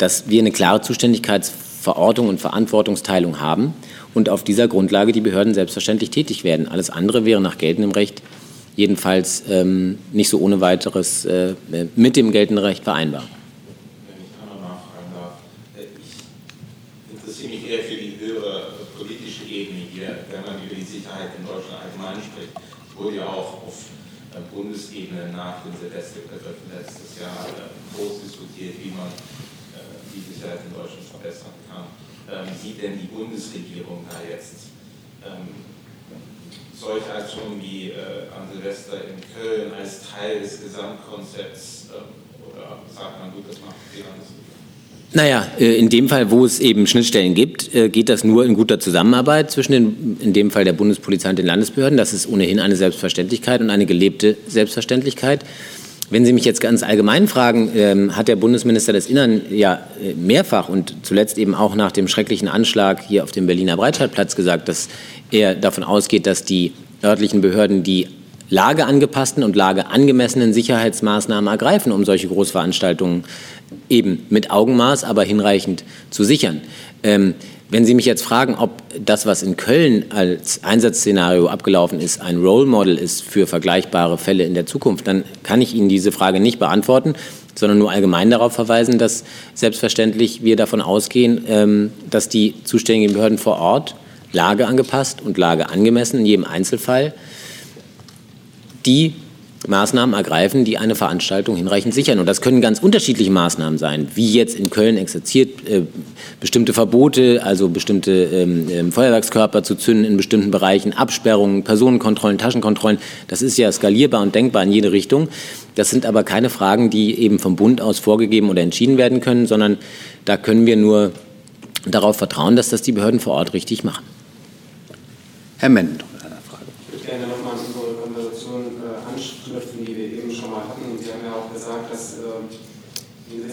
dass wir eine klare Zuständigkeitsverortung und Verantwortungsteilung haben und auf dieser Grundlage die Behörden selbstverständlich tätig werden. Alles andere wäre nach geltendem Recht jedenfalls ähm, nicht so ohne weiteres äh, mit dem geltenden Recht vereinbar. Wurde ja auch auf äh, Bundesebene nach den Silvestergriffen letztes Jahr äh, groß diskutiert, wie man die Sicherheit in Deutschland verbessern kann. Ähm, Sieht denn die Bundesregierung da jetzt ähm, solche Aktionen wie äh, an Silvester in Köln als Teil des Gesamtkonzepts ähm, oder sagt man, gut, das macht die Landesregierung? Naja, äh, in dem Fall, wo es eben Schnittstellen gibt, äh, geht das nur in guter Zusammenarbeit zwischen den, in dem Fall der Bundespolizei und den Landesbehörden. Das ist ohnehin eine Selbstverständlichkeit und eine gelebte Selbstverständlichkeit. Wenn Sie mich jetzt ganz allgemein fragen, ähm, hat der Bundesminister des Innern ja äh, mehrfach und zuletzt eben auch nach dem schrecklichen Anschlag hier auf dem Berliner Breitscheidplatz gesagt, dass er davon ausgeht, dass die örtlichen Behörden die lageangepassten und lageangemessenen Sicherheitsmaßnahmen ergreifen, um solche Großveranstaltungen eben mit Augenmaß, aber hinreichend zu sichern. Ähm, Wenn Sie mich jetzt fragen, ob das, was in Köln als Einsatzszenario abgelaufen ist, ein Role Model ist für vergleichbare Fälle in der Zukunft, dann kann ich Ihnen diese Frage nicht beantworten, sondern nur allgemein darauf verweisen, dass selbstverständlich wir davon ausgehen, ähm, dass die zuständigen Behörden vor Ort Lage angepasst und Lage angemessen in jedem Einzelfall die Maßnahmen ergreifen, die eine Veranstaltung hinreichend sichern. Und das können ganz unterschiedliche Maßnahmen sein, wie jetzt in Köln exerziert, äh, bestimmte Verbote, also bestimmte ähm, ähm, Feuerwerkskörper zu zünden in bestimmten Bereichen, Absperrungen, Personenkontrollen, Taschenkontrollen. Das ist ja skalierbar und denkbar in jede Richtung. Das sind aber keine Fragen, die eben vom Bund aus vorgegeben oder entschieden werden können, sondern da können wir nur darauf vertrauen, dass das die Behörden vor Ort richtig machen. Herr Mendel.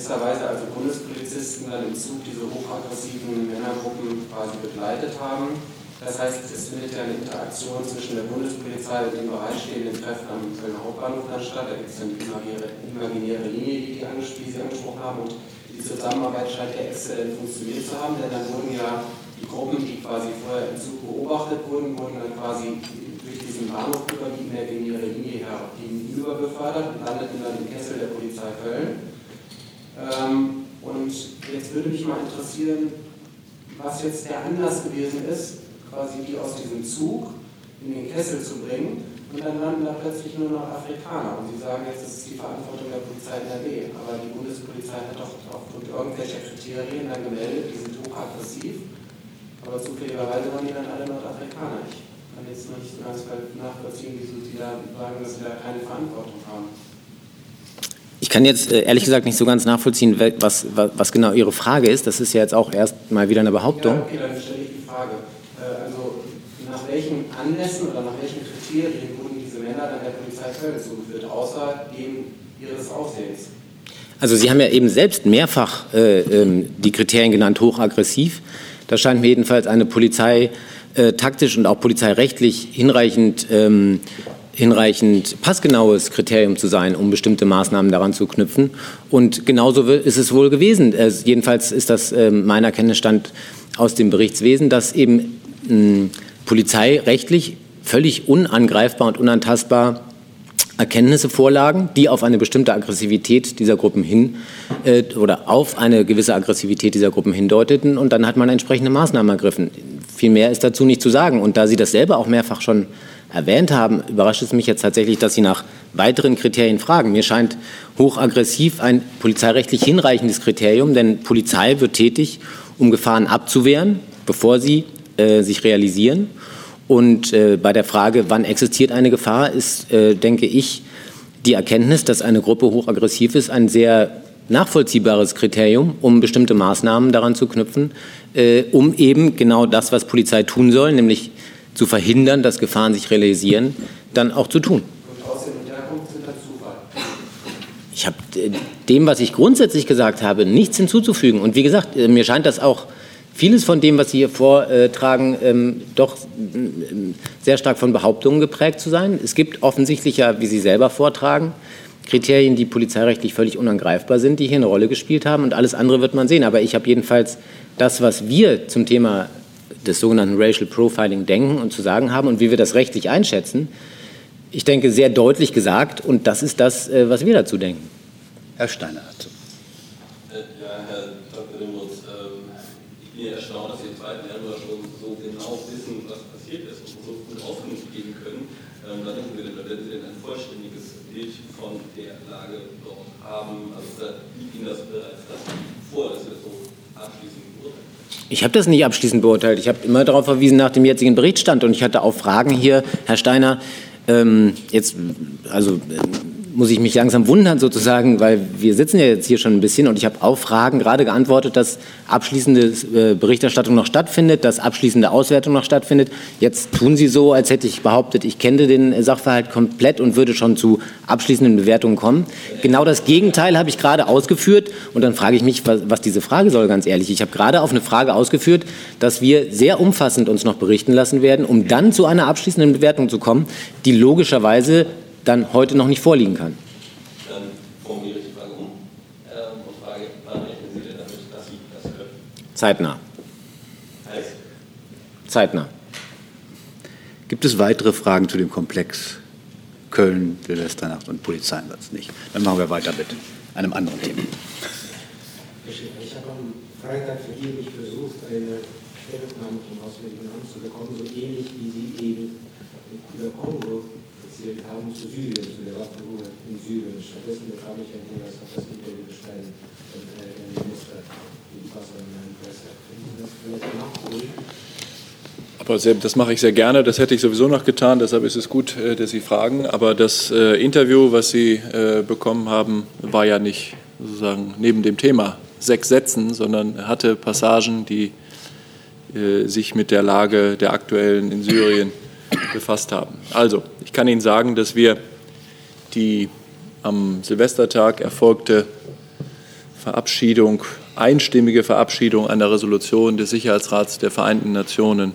gewisser Weise also Bundespolizisten dann im Zug diese hochaggressiven Männergruppen quasi begleitet haben. Das heißt, es findet ja eine Interaktion zwischen der Bundespolizei und den bereitstehenden Kräften am Kölner Hauptbahnhof dann statt. Da gibt es dann die imaginäre, Linie, die, die, die Sie angesprochen haben. Und die Zusammenarbeit scheint ja exzellent funktioniert zu haben, denn dann wurden ja die Gruppen, die quasi vorher im Zug beobachtet wurden, wurden dann quasi durch diesen Bahnhof über die imaginäre Linie her hinüber befördert und landeten dann im Kessel der Polizei Köln. Ähm, und jetzt würde mich mal interessieren, was jetzt der Anlass gewesen ist, quasi die aus diesem Zug in den Kessel zu bringen. Und dann landen da plötzlich nur noch Afrikaner. Und Sie sagen jetzt, das ist die Verantwortung der Polizei NRW. Aber die Bundespolizei hat doch aufgrund irgendwelcher Kriterien dann gemeldet, die sind hochaggressiv. Aber zufälligerweise waren die dann alle Nordafrikaner. Ich kann jetzt noch nicht nachvollziehen, wieso Sie da sagen, dass Sie da keine Verantwortung haben. Ich kann jetzt äh, ehrlich gesagt nicht so ganz nachvollziehen, was, was, was, genau Ihre Frage ist. Das ist ja jetzt auch erst mal wieder eine Behauptung. Ja, okay, dann stelle ich die Frage. Äh, also nach welchen Anlässen oder nach welchen Kriterien wurden diese Männer dann der Polizei Köln zugeführt, außer dem ihres Aussehens? Also Sie haben ja eben selbst mehrfach äh, ähm, die Kriterien genannt, hochaggressiv. Da scheint mir jedenfalls eine Polizei äh, taktisch und auch polizeirechtlich hinreichend ähm, hinreichend passgenaues Kriterium zu sein, um bestimmte Maßnahmen daran zu knüpfen. Und genauso ist es wohl gewesen. jedenfalls ist das äh, mein Erkenntnisstand aus dem Berichtswesen, dass eben äh, polizeirechtlich völlig unangreifbar und unantastbar Erkenntnisse vorlagen, die auf eine bestimmte Aggressivität dieser Gruppen hin äh, oder auf eine gewisse Aggressivität dieser Gruppen hindeuteten und dann hat man entsprechende Maßnahmen ergriffen. Viel mehr ist dazu nicht zu sagen. Und da Sie das selber auch mehrfach schon erwähnt haben, überrascht es mich jetzt tatsächlich, dass Sie nach weiteren Kriterien fragen. Mir scheint hochaggressiv ein polizeirechtlich hinreichendes Kriterium, denn Polizei wird tätig, um Gefahren abzuwehren, bevor sie äh, sich realisieren. Und äh, bei der Frage, wann existiert eine Gefahr, ist, äh, denke ich, die Erkenntnis, dass eine Gruppe hochaggressiv ist, ein sehr nachvollziehbares Kriterium, um bestimmte Maßnahmen daran zu knüpfen, äh, um eben genau das, was Polizei tun soll, nämlich zu verhindern, dass Gefahren sich realisieren, dann auch zu tun. Ich habe äh, dem, was ich grundsätzlich gesagt habe, nichts hinzuzufügen. Und wie gesagt, äh, mir scheint das auch vieles von dem, was Sie hier vortragen, ähm, doch ähm, sehr stark von Behauptungen geprägt zu sein. Es gibt offensichtlich ja, wie Sie selber vortragen, Kriterien, die polizeirechtlich völlig unangreifbar sind, die hier eine Rolle gespielt haben. Und alles andere wird man sehen. Aber ich habe jedenfalls das, was wir zum Thema des sogenannten Racial Profiling denken und zu sagen haben und wie wir das rechtlich einschätzen, ich denke, sehr deutlich gesagt. Und das ist das, äh, was wir dazu denken. Herr Steiner dazu. Äh, ja, Herr Dr. Limburg, ähm, ich bin ja erstaunt, dass Sie im 2. Januar schon so genau wissen, was passiert ist und so gut Auskunft geben können. Ähm, da denken wir, wenn Sie denn ein vollständiges Bild von der Lage dort haben, also da liegt Ihnen das bereits vor, dass wir das so abschließend beurteilen. Ich habe das nicht abschließend beurteilt. Ich habe immer darauf verwiesen nach dem jetzigen Berichtstand und ich hatte auch Fragen hier, Herr Steiner. Ähm, jetzt, also äh, muss ich mich langsam wundern sozusagen, weil wir sitzen ja jetzt hier schon ein bisschen und ich habe auf Fragen gerade geantwortet, dass abschließende äh, Berichterstattung noch stattfindet, dass abschließende Auswertung noch stattfindet. Jetzt tun Sie so, als hätte ich behauptet, ich kenne den Sachverhalt komplett und würde schon zu abschließenden Bewertungen kommen. Genau das Gegenteil habe ich gerade ausgeführt und dann frage ich mich, was diese Frage soll, ganz ehrlich. Ich habe gerade auf eine Frage ausgeführt, dass wir sehr umfassend uns noch berichten lassen werden, um dann zu einer abschließenden Bewertung zu kommen, die logischerweise dann heute noch nicht vorliegen kann. Dann formuliere ich die Frage um ähm, und frage, wann rechnen Sie denn damit, dass Sie das können? Zeitnah. zeitnah. Gibt es weitere Fragen zu dem Komplex Köln, Silvesternacht und Polizeieinsatz? Nicht. Dann machen wir weiter mit einem anderen Thema. Ich habe am Freitag vergeblich versucht, eine Stellungnahme vom Auswärtigen Amt zu bekommen, so ähnlich wie Sie eben über Kongo erzählt haben, zu Syrien, zu der Waffenruhe in Syrien. Stattdessen bekam ich einen Hinweis auf das Interview schreiben von Herrn Minister, die Wasser in meinem Presse. Das vielleicht nachholen? Aber das mache ich sehr gerne. Das hätte ich sowieso noch getan. Deshalb ist es gut, äh, dass Sie fragen. Aber das äh, Interview, was Sie äh, bekommen haben, war ja nicht sozusagen neben dem Thema sechs Sätzen, sondern hatte Passagen, die sich mit der Lage der aktuellen in Syrien befasst haben. Also, ich kann Ihnen sagen, dass wir die am Silvestertag erfolgte Verabschiedung, einstimmige Verabschiedung einer Resolution des Sicherheitsrats der Vereinten Nationen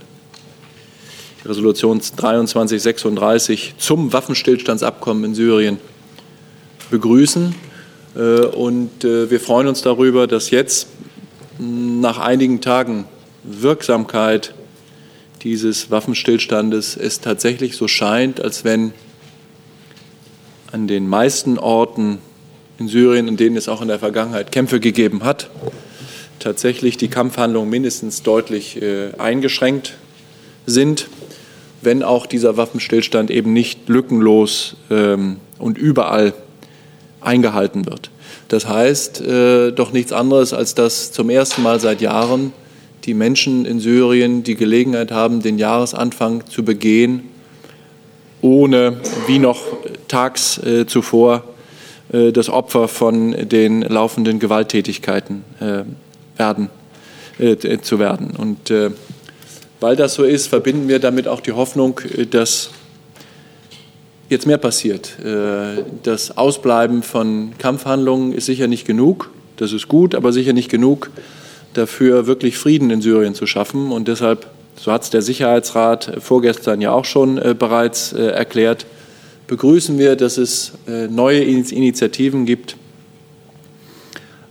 Resolution 2336 zum Waffenstillstandsabkommen in Syrien begrüßen. Äh, und äh, wir freuen uns darüber, dass jetzt nach einigen Tagen Wirksamkeit dieses Waffenstillstandes es tatsächlich so scheint, als wenn an den meisten Orten in Syrien, in denen es auch in der Vergangenheit Kämpfe gegeben hat, tatsächlich die Kampfhandlungen mindestens deutlich äh, eingeschränkt sind wenn auch dieser Waffenstillstand eben nicht lückenlos ähm, und überall eingehalten wird. Das heißt äh, doch nichts anderes, als dass zum ersten Mal seit Jahren die Menschen in Syrien die Gelegenheit haben, den Jahresanfang zu begehen, ohne wie noch tags äh, zuvor äh, das Opfer von den laufenden Gewalttätigkeiten äh, werden, zu werden. Und weil das so ist, verbinden wir damit auch die Hoffnung, dass jetzt mehr passiert. Das Ausbleiben von Kampfhandlungen ist sicher nicht genug. Das ist gut, aber sicher nicht genug dafür, wirklich Frieden in Syrien zu schaffen. Und deshalb, so hat es der Sicherheitsrat vorgestern ja auch schon äh, bereits erklärt, begrüßen wir, dass es neue Initiativen gibt,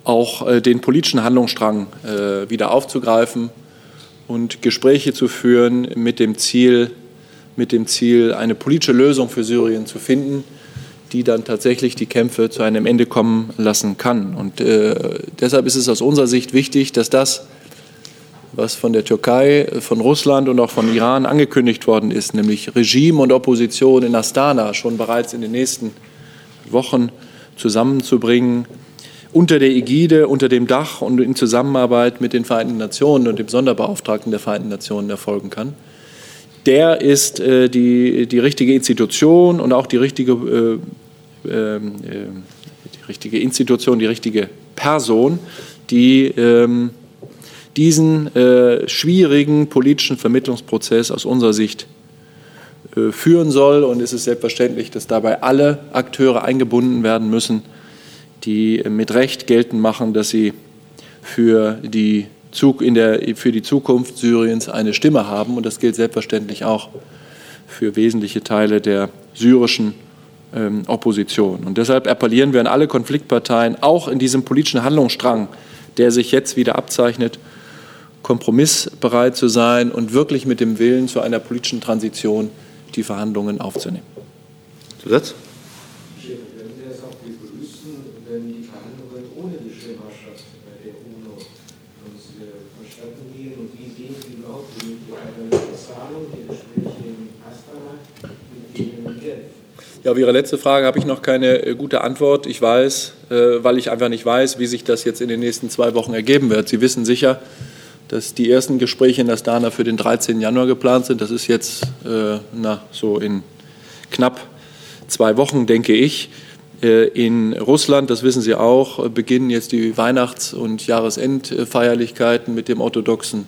auch den politischen Handlungsstrang wieder aufzugreifen und Gespräche zu führen mit dem Ziel, mit dem Ziel, eine politische Lösung für Syrien zu finden, die dann tatsächlich die Kämpfe zu einem Ende kommen lassen kann. Und äh, deshalb ist es aus unserer Sicht wichtig, dass das, was von der Türkei, von Russland und auch von Iran angekündigt worden ist, nämlich Regime und Opposition in Astana schon bereits in den nächsten Wochen zusammenzubringen, unter der Ägide, unter dem Dach und in Zusammenarbeit mit den Vereinten Nationen und dem Sonderbeauftragten der Vereinten Nationen erfolgen kann. Der ist äh, die, die richtige Institution und auch die richtige, äh, äh, die richtige Institution, die richtige Person, die ähm, diesen äh, schwierigen politischen Vermittlungsprozess aus unserer Sicht äh, führen soll. Und es ist selbstverständlich, dass dabei alle Akteure eingebunden werden müssen, die mit Recht geltend machen, dass sie für die, der, für die Zukunft Syriens eine Stimme haben. Und das gilt selbstverständlich auch für wesentliche Teile der syrischen ähm, Opposition. Und deshalb appellieren wir an alle Konfliktparteien, auch in diesem politischen Handlungsstrang, der sich jetzt wieder abzeichnet, kompromissbereit zu sein und wirklich mit dem Willen zu einer politischen Transition die Verhandlungen aufzunehmen. Zusatz? Ja, auf Ihre letzte Frage habe ich noch keine äh, gute Antwort. Ich weiß, äh, weil ich einfach nicht weiß, wie sich das jetzt in den nächsten zwei Wochen ergeben wird. Sie wissen sicher, dass die ersten Gespräche in Astana für den 13. Januar geplant sind. Das ist jetzt äh, na, so in knapp zwei Wochen, denke ich. In Russland, das wissen Sie auch, beginnen jetzt die Weihnachts- und Jahresendfeierlichkeiten mit dem orthodoxen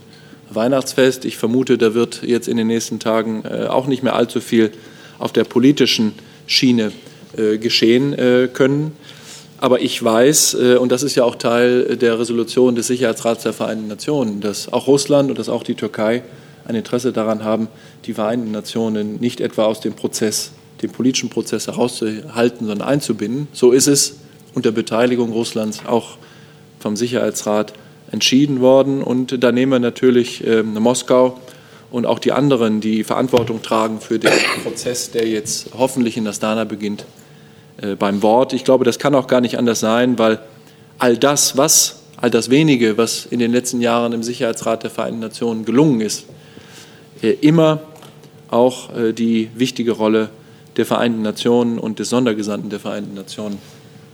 Weihnachtsfest. Ich vermute, da wird jetzt in den nächsten Tagen auch nicht mehr allzu viel auf der politischen Schiene äh, geschehen äh, können. Aber ich weiß, äh, und das ist ja auch Teil der Resolution des Sicherheitsrats der Vereinten Nationen, dass auch Russland und dass auch die Türkei ein Interesse daran haben, die Vereinten Nationen nicht etwa aus dem Prozess, dem politischen Prozess herauszuhalten, sondern einzubinden. So ist es unter Beteiligung Russlands auch vom Sicherheitsrat entschieden worden. Und da nehmen wir natürlich Moskau und auch die anderen, die Verantwortung tragen für den Prozess, der jetzt hoffentlich in Astana beginnt, äh, beim Wort. Ich glaube, das kann auch gar nicht anders sein, weil all das, was, all das wenige, was in den letzten Jahren im Sicherheitsrat der Vereinten Nationen gelungen ist, äh, immer auch äh, die wichtige Rolle der Vereinten Nationen und des Sondergesandten der Vereinten Nationen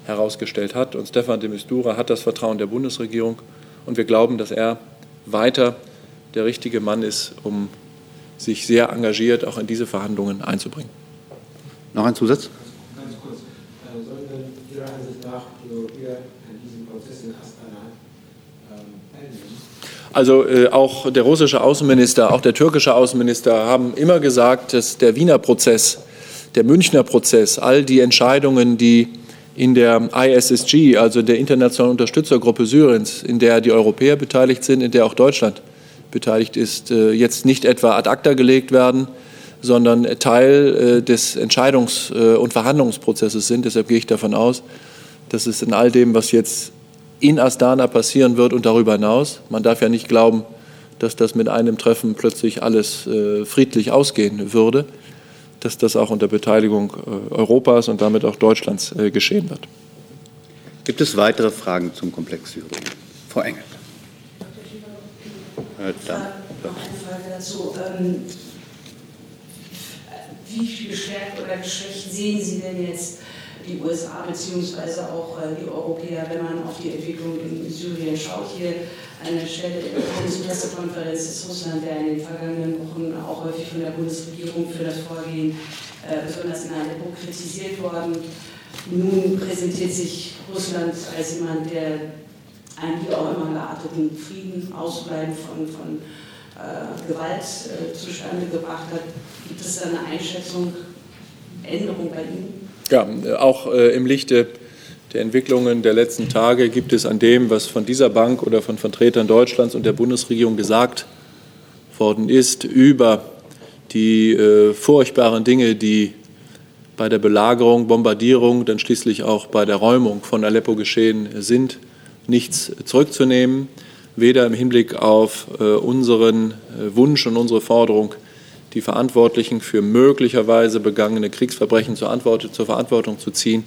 herausgestellt hat. Und Stefan de Mistura hat das Vertrauen der Bundesregierung. Und wir glauben, dass er weiter der richtige Mann ist, um sich sehr engagiert auch in diese Verhandlungen einzubringen. Noch ein Zusatz? Ganz kurz. Äh, sollen denn Ihrer Ansicht nach die Europäer an diesem Prozess in Astana ähm, teilnehmen? Also äh, auch der russische Außenminister, auch der türkische Außenminister haben immer gesagt, dass der Wiener Prozess, der Münchner Prozess, all die Entscheidungen, die in der ISSG, also der Internationalen Unterstützergruppe Syriens, in der die Europäer beteiligt sind, in der auch Deutschland beteiligt ist, äh, jetzt nicht etwa ad acta gelegt werden, sondern Teil äh, des Entscheidungs- äh, und Verhandlungsprozesses sind. Deshalb gehe ich davon aus, dass es in all dem, was jetzt in Astana passieren wird und darüber hinaus, man darf ja nicht glauben, dass das mit einem Treffen plötzlich alles friedlich ausgehen würde, dass das auch unter Beteiligung Europas und damit auch Deutschlands geschehen wird. Gibt es weitere Fragen zum Komplex Syrien? Frau Engel. Äh, dann. Noch eine Frage dazu. Ähm, wie gestärkt oder geschwächt sehen Sie denn jetzt die USA bzw. auch äh, die Europäer, wenn man auf die Entwicklung in Syrien schaut? Hier eine Stelle in der Bundespressekonferenz ist Russland, der in den vergangenen Wochen auch häufig von der Bundesregierung für das Vorgehen äh, besonders in Aleppo kritisiert worden. Nun präsentiert sich Russland als jemand, der einen wie auch immer gearteten Frieden, Ausbleiben von, von äh, Gewalt äh, zustande gebracht hat. Gibt es da eine Einschätzung, Änderung bei Ihnen? Ja, auch äh, im Lichte der Entwicklungen der letzten Tage gibt es an dem, was von dieser Bank oder von Vertretern Deutschlands und der Bundesregierung gesagt worden ist, über die äh, furchtbaren Dinge, die bei der Belagerung, Bombardierung, dann schließlich auch bei der Räumung von Aleppo geschehen sind, nichts zurückzunehmen, weder im Hinblick auf äh, unseren äh, Wunsch und unsere Forderung, die Verantwortlichen für möglicherweise begangene Kriegsverbrechen zur, Antwort, zur Verantwortung zu ziehen,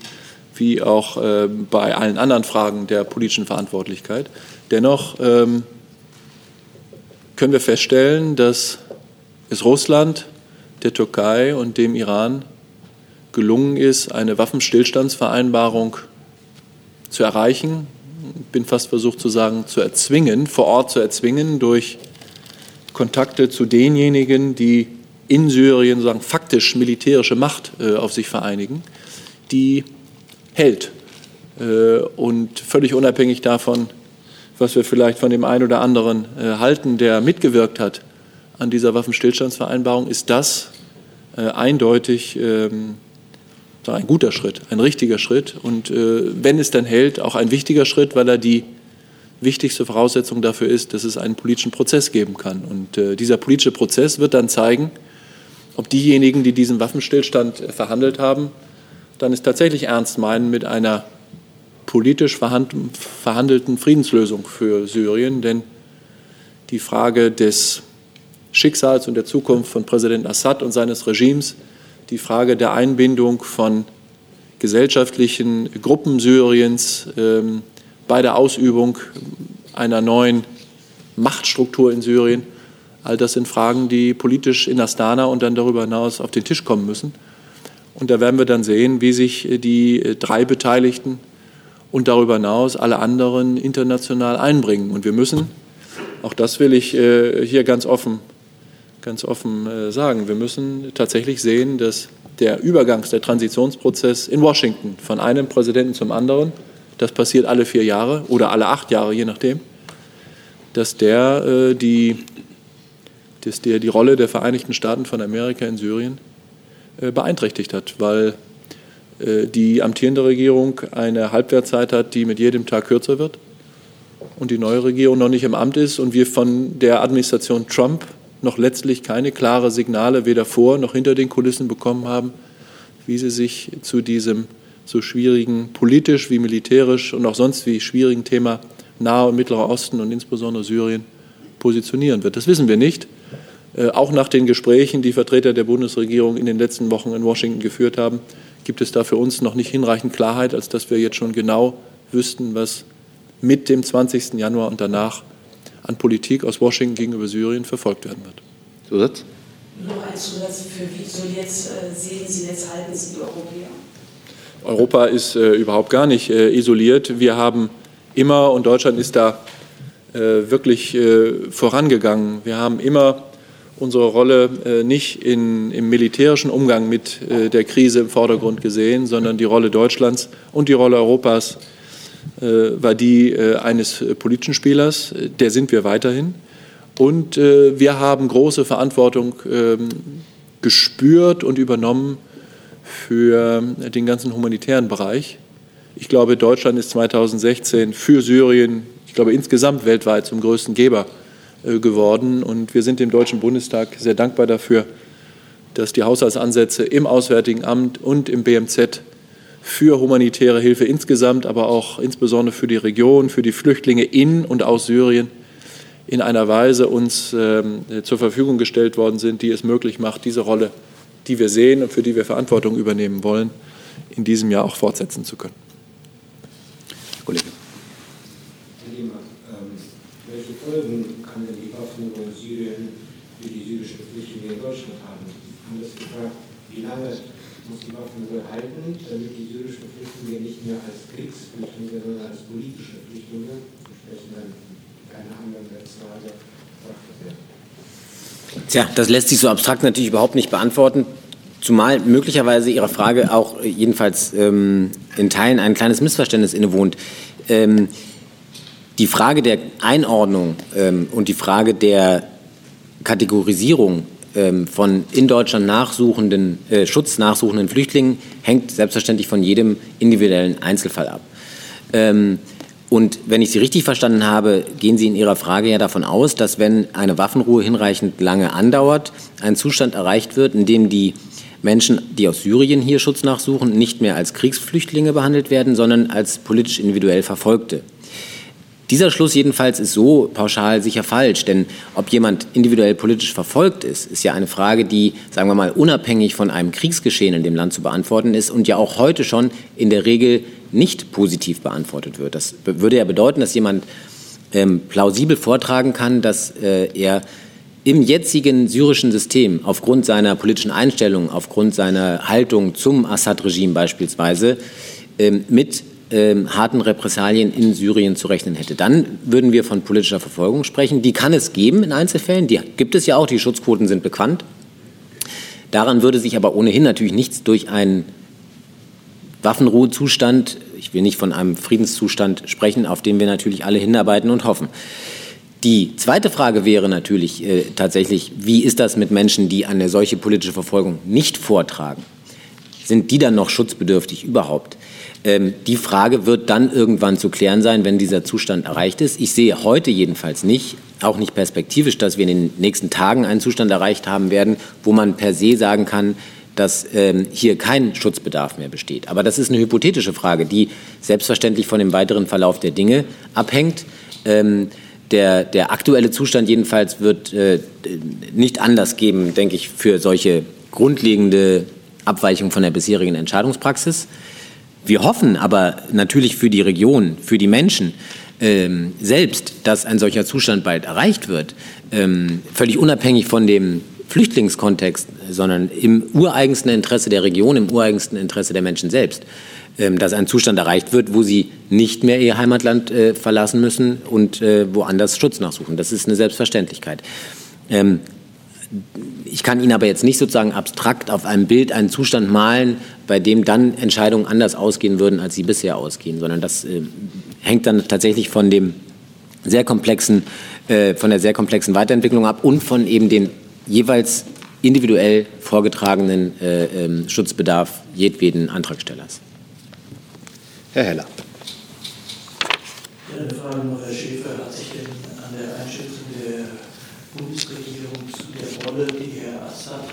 wie auch äh, bei allen anderen Fragen der politischen Verantwortlichkeit. Dennoch ähm, können wir feststellen, dass es Russland, der Türkei und dem Iran gelungen ist, eine Waffenstillstandsvereinbarung zu erreichen, bin fast versucht zu sagen, zu erzwingen, vor Ort zu erzwingen durch Kontakte zu denjenigen, die in Syrien sagen, faktisch militärische Macht äh, auf sich vereinigen, die hält. Äh, und völlig unabhängig davon, was wir vielleicht von dem einen oder anderen äh, halten, der mitgewirkt hat an dieser Waffenstillstandsvereinbarung, ist das äh, eindeutig ähm, ein guter Schritt, ein richtiger Schritt und äh, wenn es dann hält, auch ein wichtiger Schritt, weil er die wichtigste Voraussetzung dafür ist, dass es einen politischen Prozess geben kann. Und äh, dieser politische Prozess wird dann zeigen, ob diejenigen, die diesen Waffenstillstand äh, verhandelt haben, dann es tatsächlich ernst meinen mit einer politisch verhandelten Friedenslösung für Syrien. Denn die Frage des Schicksals und der Zukunft von Präsident Assad und seines Regimes die Frage der Einbindung von gesellschaftlichen Gruppen Syriens ähm, bei der Ausübung einer neuen Machtstruktur in Syrien. All das sind Fragen, die politisch in Astana und dann darüber hinaus auf den Tisch kommen müssen. Und da werden wir dann sehen, wie sich die drei Beteiligten und darüber hinaus alle anderen international einbringen. Und wir müssen, auch das will ich äh, hier ganz offen ganz offen äh, sagen. Wir müssen tatsächlich sehen, dass der Übergangs-, der Transitionsprozess in Washington von einem Präsidenten zum anderen, das passiert alle vier Jahre oder alle acht Jahre, je nachdem, dass der, äh, die, dass der die Rolle der Vereinigten Staaten von Amerika in Syrien äh, beeinträchtigt hat, weil die amtierende Regierung eine Halbwertszeit hat, die mit jedem Tag kürzer wird und die neue Regierung noch nicht im Amt ist und wir von der Administration Trump noch letztlich keine klare Signale weder vor noch hinter den Kulissen bekommen haben, wie sie sich zu diesem so schwierigen, politisch wie militärisch und auch sonst wie schwierigen Thema Nahe und Mittlerer Osten und insbesondere Syrien positionieren wird. Das wissen wir nicht. Äh, auch nach den Gesprächen, die Vertreter der Bundesregierung in den letzten Wochen in Washington geführt haben, gibt es da für uns noch nicht hinreichend Klarheit, als dass wir jetzt schon genau wüssten, was mit dem 20. Januar und danach an Politik aus Washington gegenüber Syrien verfolgt werden wird. Zusatz? Noch ein Zusatz für wie isoliert äh, sehen Sie jetzt, halten Sie die Europäer? Europa ist äh, überhaupt gar nicht äh, isoliert. Wir haben immer, und Deutschland ist da äh, wirklich äh, vorangegangen, wir haben immer unsere Rolle äh, nicht in, im militärischen Umgang mit der Krise im Vordergrund gesehen, sondern die Rolle Deutschlands und die Rolle Europas war die eines politischen Spielers. Der sind wir weiterhin. Und äh, wir haben große Verantwortung ähm, gespürt und übernommen für den ganzen humanitären Bereich. Ich glaube, Deutschland ist 2016 für Syrien, ich glaube insgesamt weltweit zum größten Geber äh, geworden. Und wir sind dem Deutschen Bundestag sehr dankbar dafür, dass die Haushaltsansätze im Auswärtigen Amt und im BMZ für humanitäre Hilfe insgesamt, aber auch insbesondere für die Region, für die Flüchtlinge in und aus Syrien in einer Weise uns ähm, zur Verfügung gestellt worden sind, die es möglich macht, diese Rolle, die wir sehen und für die wir Verantwortung übernehmen wollen, in diesem Jahr auch fortsetzen zu können. Kollege. Herr Lehmann, ähm, welche Folgen kann denn die Waffen in Syrien für die syrischen Flüchtlinge in Deutschland haben? Anders gefragt, wie lange Waffenruhe halten, damit die syrischen Flüchtlinge nicht mehr als Kriegsflüchtlinge, sondern als politische Flüchtlinge, entsprechend dann keine Anwendungsfrage Tja, das lässt sich so abstrakt natürlich überhaupt nicht beantworten. Zumal möglicherweise Ihrer Frage auch jedenfalls ähm, in Teilen ein kleines Missverständnis innewohnt. Ähm, die Frage der Einordnung ähm, und die Frage der Kategorisierung von in Deutschland nachsuchenden, äh, Schutz nachsuchenden Flüchtlingen hängt selbstverständlich von jedem individuellen Einzelfall ab. Ähm, und wenn ich Sie richtig verstanden habe, gehen Sie in Ihrer Frage ja davon aus, dass wenn eine Waffenruhe hinreichend lange andauert, ein Zustand erreicht wird, in dem die Menschen, die aus Syrien hier Schutz nachsuchen, nicht mehr als Kriegsflüchtlinge behandelt werden, sondern als politisch individuell Verfolgte. Dieser Schluss jedenfalls ist so pauschal sicher falsch, denn ob jemand individuell politisch verfolgt ist, ist ja eine Frage, die, sagen wir mal, unabhängig von einem Kriegsgeschehen in dem Land zu beantworten ist und ja auch heute schon in der Regel nicht positiv beantwortet wird. Das würde ja bedeuten, dass jemand ähm, plausibel vortragen kann, dass äh, er im jetzigen syrischen System aufgrund seiner politischen Einstellung, aufgrund seiner Haltung zum Assad-Regime beispielsweise ähm, mit ähm, harten Repressalien in Syrien zu rechnen hätte. Dann würden wir von politischer Verfolgung sprechen. Die kann es geben in Einzelfällen, die gibt es ja auch, die Schutzquoten sind bekannt. Daran würde sich aber ohnehin natürlich nichts durch einen Waffenruhezustand, ich will nicht von einem Friedenszustand sprechen, auf den wir natürlich alle hinarbeiten und hoffen. Die zweite Frage wäre natürlich äh, tatsächlich, wie ist das mit Menschen, die eine solche politische Verfolgung nicht vortragen? Sind die dann noch schutzbedürftig überhaupt? Ähm, die Frage wird dann irgendwann zu klären sein, wenn dieser Zustand erreicht ist. Ich sehe heute jedenfalls nicht, auch nicht perspektivisch, dass wir in den nächsten Tagen einen Zustand erreicht haben werden, wo man per se sagen kann, dass ähm, hier kein Schutzbedarf mehr besteht. Aber das ist eine hypothetische Frage, die selbstverständlich von dem weiteren Verlauf der Dinge abhängt. Ähm, der, der, aktuelle Zustand jedenfalls wird äh, nicht anders geben, denke ich, für solche grundlegende Abweichungen von der bisherigen Entscheidungspraxis. Wir hoffen aber natürlich für die Region, für die Menschen ähm, selbst, dass ein solcher Zustand bald erreicht wird, ähm, völlig unabhängig von dem Flüchtlingskontext, sondern im ureigensten Interesse der Region, im ureigensten Interesse der Menschen selbst, ähm, dass ein Zustand erreicht wird, wo sie nicht mehr ihr Heimatland äh, verlassen müssen und äh, woanders Schutz nachsuchen. Das ist eine Selbstverständlichkeit. Ich kann Ihnen aber jetzt nicht sozusagen abstrakt auf einem Bild einen Zustand malen, bei dem dann Entscheidungen anders ausgehen würden, als sie bisher ausgehen, sondern das äh, hängt dann tatsächlich von dem sehr komplexen, von der sehr komplexen Weiterentwicklung ab und von eben den jeweils individuell vorgetragenen äh, ähm, Schutzbedarf jedweden Antragstellers. Herr Heller. Ja, eine Frage noch, Herr Schäfer. Hat sich denn an der Einschätzung der Bundesregierung zu der Rolle, die Herr Assad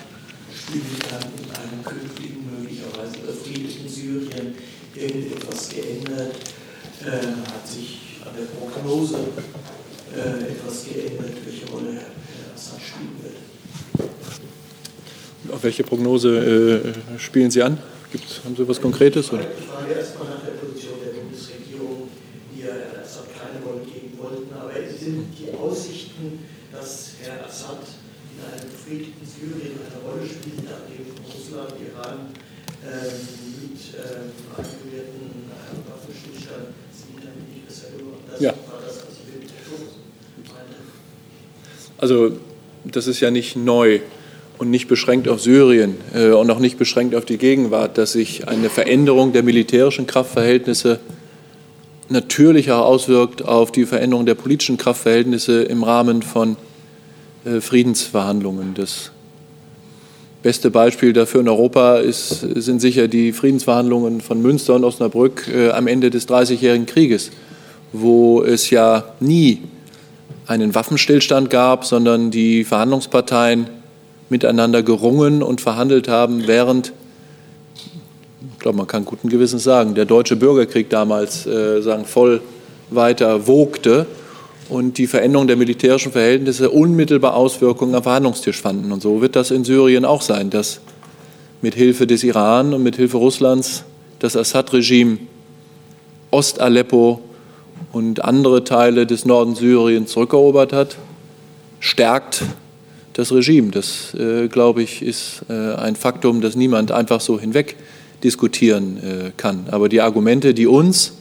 spielen kann in einem künftigen, möglicherweise befriedeten Syrien, irgendetwas geändert? hat sich an der Prognose etwas geändert, welche Rolle Herr Assad spielen wird. Auf welche Prognose äh, spielen Sie an? Gibt's, haben Sie etwas Konkretes? Oder? Ich frage erstmal nach der Bundesregierung, die ja Herrn Assad keine Rolle geben wollten. Aber sind die Aussichten, dass Herr Assad in einem friedlichen Syrien eine Rolle spielt, nachdem Russland, Iran ähm, mit ähm, eingewehrten äh, Waffenstillstand sind damit nicht besser geworden? Das Ja. Also das ist ja nicht neu und nicht beschränkt auf Syrien äh, und auch nicht beschränkt auf die Gegenwart, dass sich eine Veränderung der militärischen Kraftverhältnisse natürlich auch auswirkt auf die Veränderung der politischen Kraftverhältnisse im Rahmen von äh, Friedensverhandlungen. Das beste Beispiel dafür in Europa ist, sind sicher die Friedensverhandlungen von Münster und Osnabrück äh, am Ende des Dreißigjährigen Krieges, wo es ja nie einen Waffenstillstand gab, sondern die Verhandlungsparteien miteinander gerungen und verhandelt haben, während, ich glaube, man kann guten Gewissens sagen, der deutsche Bürgerkrieg damals äh, sagen, voll weiter wogte und die Veränderung der militärischen Verhältnisse unmittelbar Auswirkungen am Verhandlungstisch fanden. Und so wird das in Syrien auch sein, dass mit Hilfe des Iran und mit Hilfe Russlands das Assad-Regime Ost-Aleppo und andere Teile des Norden Syriens zurückerobert hat, stärkt das Regime. Das, äh, glaube ich, ist äh, ein Faktum, das niemand einfach so hinweg diskutieren äh, kann. Aber die Argumente, die uns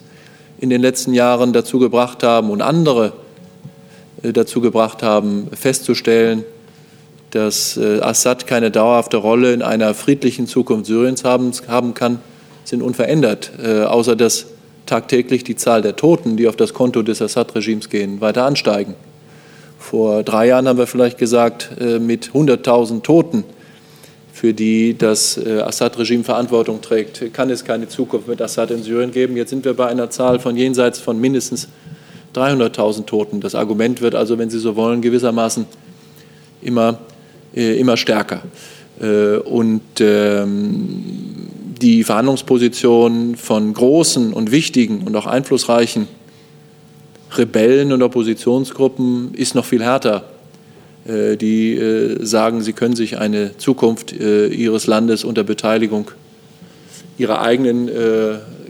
in den letzten Jahren dazu gebracht haben und andere äh, dazu gebracht haben, festzustellen, dass äh, Assad keine dauerhafte Rolle in einer friedlichen Zukunft Syriens haben, haben kann, sind unverändert, äh, außer dass tagtäglich die Zahl der Toten, die auf das Konto des Assad-Regimes gehen, weiter ansteigen. Vor drei Jahren haben wir vielleicht gesagt, äh, mit 100.000 Toten, für die das äh, Assad-Regime Verantwortung trägt, kann es keine Zukunft mit Assad in Syrien geben. Jetzt sind wir bei einer Zahl von jenseits von mindestens 300.000 Toten. Das Argument wird also, wenn Sie so wollen, gewissermaßen immer, äh, immer stärker. Und ähm, die Verhandlungsposition von großen und wichtigen und auch einflussreichen Rebellen und Oppositionsgruppen ist noch viel härter. Äh, Die äh, sagen, sie können sich eine Zukunft äh, ihres Landes unter Beteiligung ihrer eigenen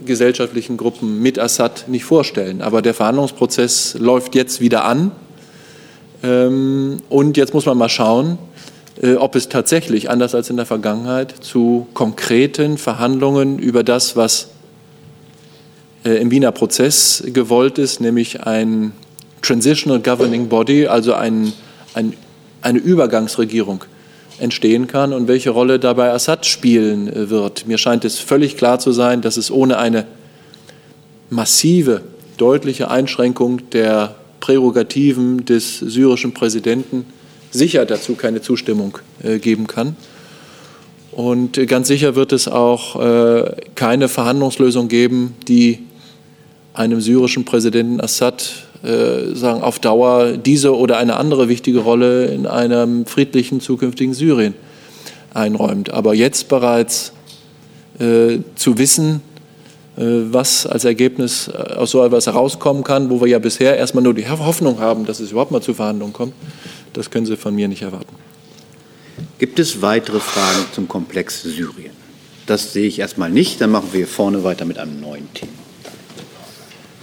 gesellschaftlichen Gruppen mit Assad nicht vorstellen. Aber der Verhandlungsprozess läuft jetzt wieder an. Ähm, Und jetzt muss man mal schauen, ob es tatsächlich, anders als in der Vergangenheit, zu konkreten Verhandlungen über das, was äh, im Wiener Prozess gewollt ist, nämlich ein Transitional Governing Body, also ein, ein, eine Übergangsregierung entstehen kann und welche Rolle dabei Assad spielen äh, wird. Mir scheint es völlig klar zu sein, dass es ohne eine massive, deutliche Einschränkung der Prärogativen des syrischen Präsidenten sicher dazu keine Zustimmung äh, geben kann. Und äh, ganz sicher wird es auch äh, keine Verhandlungslösung geben, die einem syrischen Präsidenten Assad sagen, auf Dauer diese oder eine andere wichtige Rolle in einem friedlichen zukünftigen Syrien einräumt. Aber jetzt bereits zu wissen, was als Ergebnis äh, aus so etwas herauskommen kann, wo wir ja bisher erstmal nur die Hoffnung haben, dass es überhaupt mal zu Verhandlungen kommt, das können Sie von mir nicht erwarten. Gibt es weitere Fragen zum Komplex Syrien? Das sehe ich erstmal nicht. Dann machen wir hier vorne weiter mit einem neuen Thema.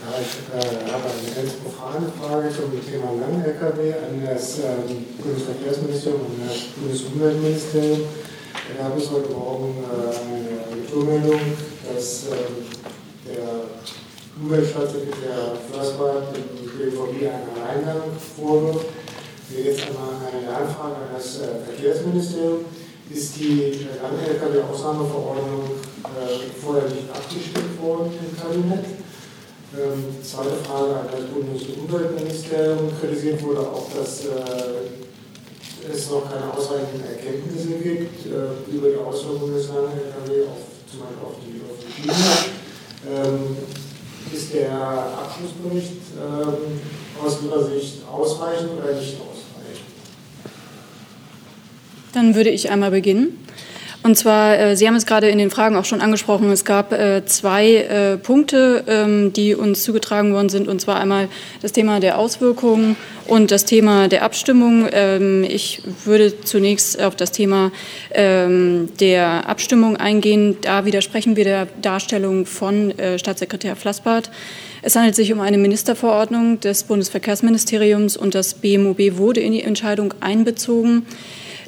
Ja, ich äh, habe eine ganz profane Frage zum Thema Lang-LKW an das ähm, Bundesverkehrsministerium und das Bundesumweltministerium. Da gab es heute Morgen äh, eine Retourmeldung, dass ähm, der Umweltstaatssekretär Förster dem BVG einen Alleingang vorwirft. Hier jetzt einmal eine Anfrage an das äh, Verkehrsministerium. Ist die Lang-LKW-Ausnahmeverordnung äh, vorher nicht abgestimmt worden im Kabinett? Ähm, zweite Frage an das Bundesumweltministerium. Kritisiert wurde auch, dass äh, es noch keine ausreichenden Erkenntnisse gibt äh, über die Auswirkungen des Lang-LKW auf zum Beispiel auf die, auf die Schiene. Ähm, ist der Abschlussbericht ähm, aus Ihrer Sicht ausreichend oder nicht ausreichend? Dann würde ich einmal beginnen. Und zwar, äh, Sie haben es gerade in den Fragen auch schon angesprochen, es gab äh, zwei äh, Punkte, ähm, die uns zugetragen worden sind, und zwar einmal das Thema der Auswirkungen und das Thema der Abstimmung. Ähm, ich würde zunächst auf das Thema ähm, der Abstimmung eingehen. Da widersprechen wir der Darstellung von Staatssekretär Flassbart. Es handelt sich um eine Ministerverordnung des Bundesverkehrsministeriums und das BMOB wurde in die Entscheidung einbezogen.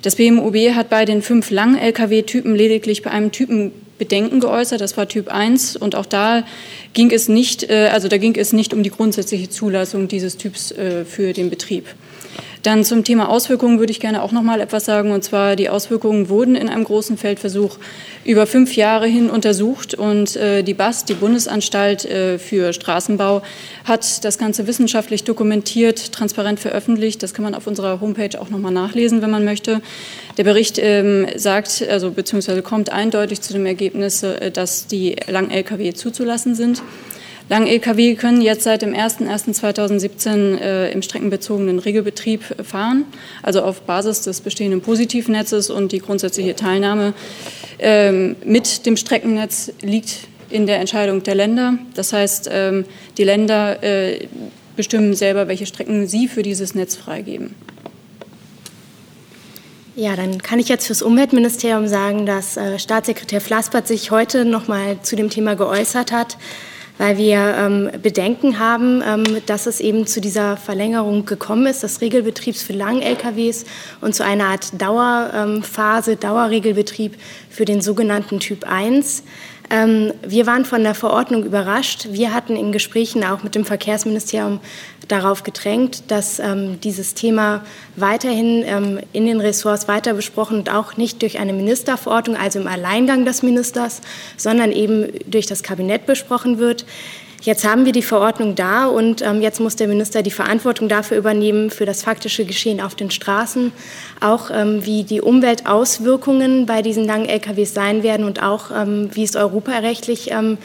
Das BMUB hat bei den fünf langen Lkw-Typen lediglich bei einem Typen Bedenken geäußert. Das war Typ 1 und auch da ging es nicht, äh, also da ging es nicht um die grundsätzliche Zulassung dieses Typs äh, für den Betrieb. Dann zum Thema Auswirkungen würde ich gerne auch noch mal etwas sagen. Und zwar die Auswirkungen wurden in einem großen Feldversuch über fünf Jahre hin untersucht. Und äh, die BAS, die Bundesanstalt äh, für Straßenbau, hat das Ganze wissenschaftlich dokumentiert, transparent veröffentlicht. Das kann man auf unserer Homepage auch noch mal nachlesen, wenn man möchte. Der Bericht ähm, sagt, also beziehungsweise kommt eindeutig zu dem Ergebnis, äh, dass die Lang-Lkw zuzulassen sind. Lang-Lkw können jetzt seit dem 01.01.2017 äh, im streckenbezogenen Regelbetrieb fahren, also auf Basis des bestehenden Positivnetzes und die grundsätzliche Teilnahme ähm, mit dem Streckennetz liegt in der Entscheidung der Länder. Das heißt, ähm, die Länder äh, bestimmen selber, welche Strecken sie für dieses Netz freigeben. Ja, dann kann ich jetzt fürs Umweltministerium sagen, dass äh, Staatssekretär Flassbart sich heute noch mal zu dem Thema geäußert hat weil wir ähm, Bedenken haben, ähm, dass es eben zu dieser Verlängerung gekommen ist, des Regelbetriebs für Lang-LKWs und zu einer Art Dauerphase, ähm, Dauerregelbetrieb für den sogenannten Typ 1. Ähm, wir waren von der Verordnung überrascht. Wir hatten in Gesprächen auch mit dem Verkehrsministerium darauf gedrängt, dass ähm, dieses Thema weiterhin ähm, in den Ressorts weiter besprochen und auch nicht durch eine Ministerverordnung, also im Alleingang des Ministers, sondern eben durch das Kabinett besprochen wird. Jetzt haben wir die Verordnung da und ähm, jetzt muss der Minister die Verantwortung dafür übernehmen, für das faktische Geschehen auf den Straßen, auch ähm, wie die Umweltauswirkungen bei diesen langen LKWs sein werden und auch ähm, wie es europarechtlich ähm,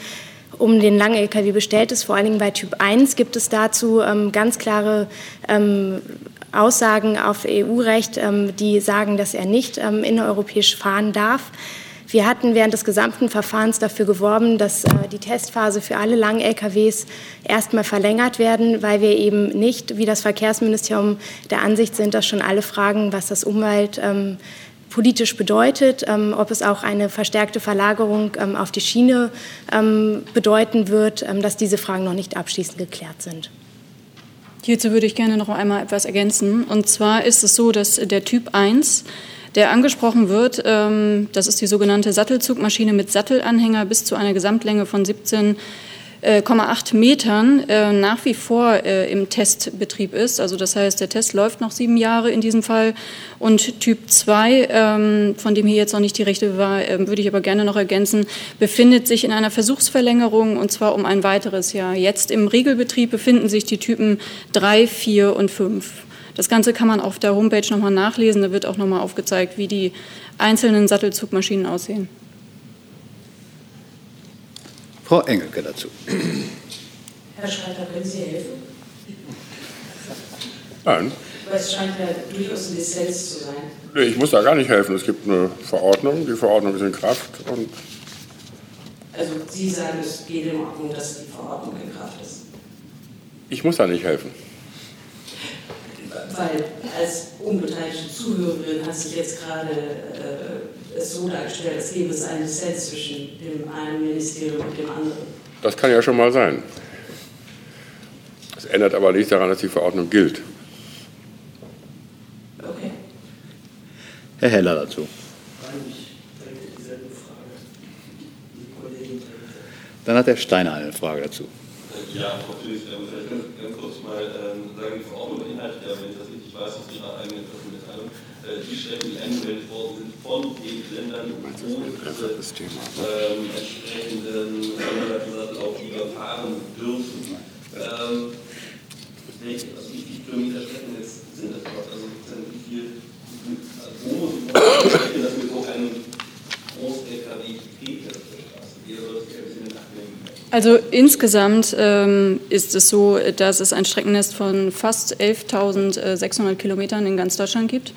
um den langen LKW bestellt ist. Vor allen Dingen bei Typ 1 gibt es dazu ähm, ganz klare ähm, Aussagen auf EU-Recht, die sagen, dass er nicht innereuropäisch fahren darf. Wir hatten während des gesamten Verfahrens dafür geworben, dass äh, die Testphase für alle langen LKWs erstmal verlängert werden, weil wir eben nicht, wie das Verkehrsministerium, der Ansicht sind, dass schon alle Fragen, was das Umwelt ähm, politisch bedeutet, ähm, ob es auch eine verstärkte Verlagerung ähm, auf die Schiene ähm, bedeuten wird, ähm, dass diese Fragen noch nicht abschließend geklärt sind. Hierzu würde ich gerne noch einmal etwas ergänzen. Und zwar ist es so, dass der Typ 1, der angesprochen wird, ähm, das ist die sogenannte Sattelzugmaschine mit Sattelanhänger bis zu einer Gesamtlänge von 17 0,8 Metern äh, nach wie vor äh, im Testbetrieb ist. Also das heißt, der Test läuft noch sieben Jahre in diesem Fall. Und Typ 2, ähm, von dem hier jetzt noch nicht die Rechte war, äh, würde ich aber gerne noch ergänzen, befindet sich in einer Versuchsverlängerung und zwar um ein weiteres Jahr. Jetzt im Regelbetrieb befinden sich die Typen 3, 4 und 5. Das Ganze kann man auf der Homepage nochmal nachlesen. Da wird auch nochmal aufgezeigt, wie die einzelnen Sattelzugmaschinen aussehen. Frau Engelke dazu. Herr Schreiter, können Sie helfen? Nein. Weil es scheint ja durchaus ein Dissens zu sein. Ich muss da gar nicht helfen. Es gibt eine Verordnung, die Verordnung ist in Kraft. Und also Sie sagen, es geht in Ordnung, dass die Verordnung in Kraft ist. Ich muss da nicht helfen weil als unbeteiligte Zuhörerin hat sich jetzt gerade äh, es so dargestellt, als gäbe es einen Dissens zwischen dem einen Ministerium und dem anderen. Das kann ja schon mal sein. Das ändert aber nichts daran, dass die Verordnung gilt. Okay. Herr Heller dazu. Dann hat Herr Steiner eine Frage dazu. Ja, Frau Felix, ähm, vielleicht ganz, ganz kurz mal ähm, sagen, die Verordnung beinhaltet ja, wenn ich das richtig weiß, aus Ihrer eigenen Pressemitteilung, äh, angemeldet worden sind von den Ländern, diese ähm, entsprechenden Sonderlaufsattel auch wieder fahren dürfen. Ähm, welche, also wie viele Kilometer Strecken jetzt sind das dort? Also wie viel, also wo muss ich vorstellen, dass wir so einen Groß-LKW nehmen. Also insgesamt ähm, ist es so, dass es ein Streckennest von fast 11.600 Kilometern in ganz Deutschland gibt.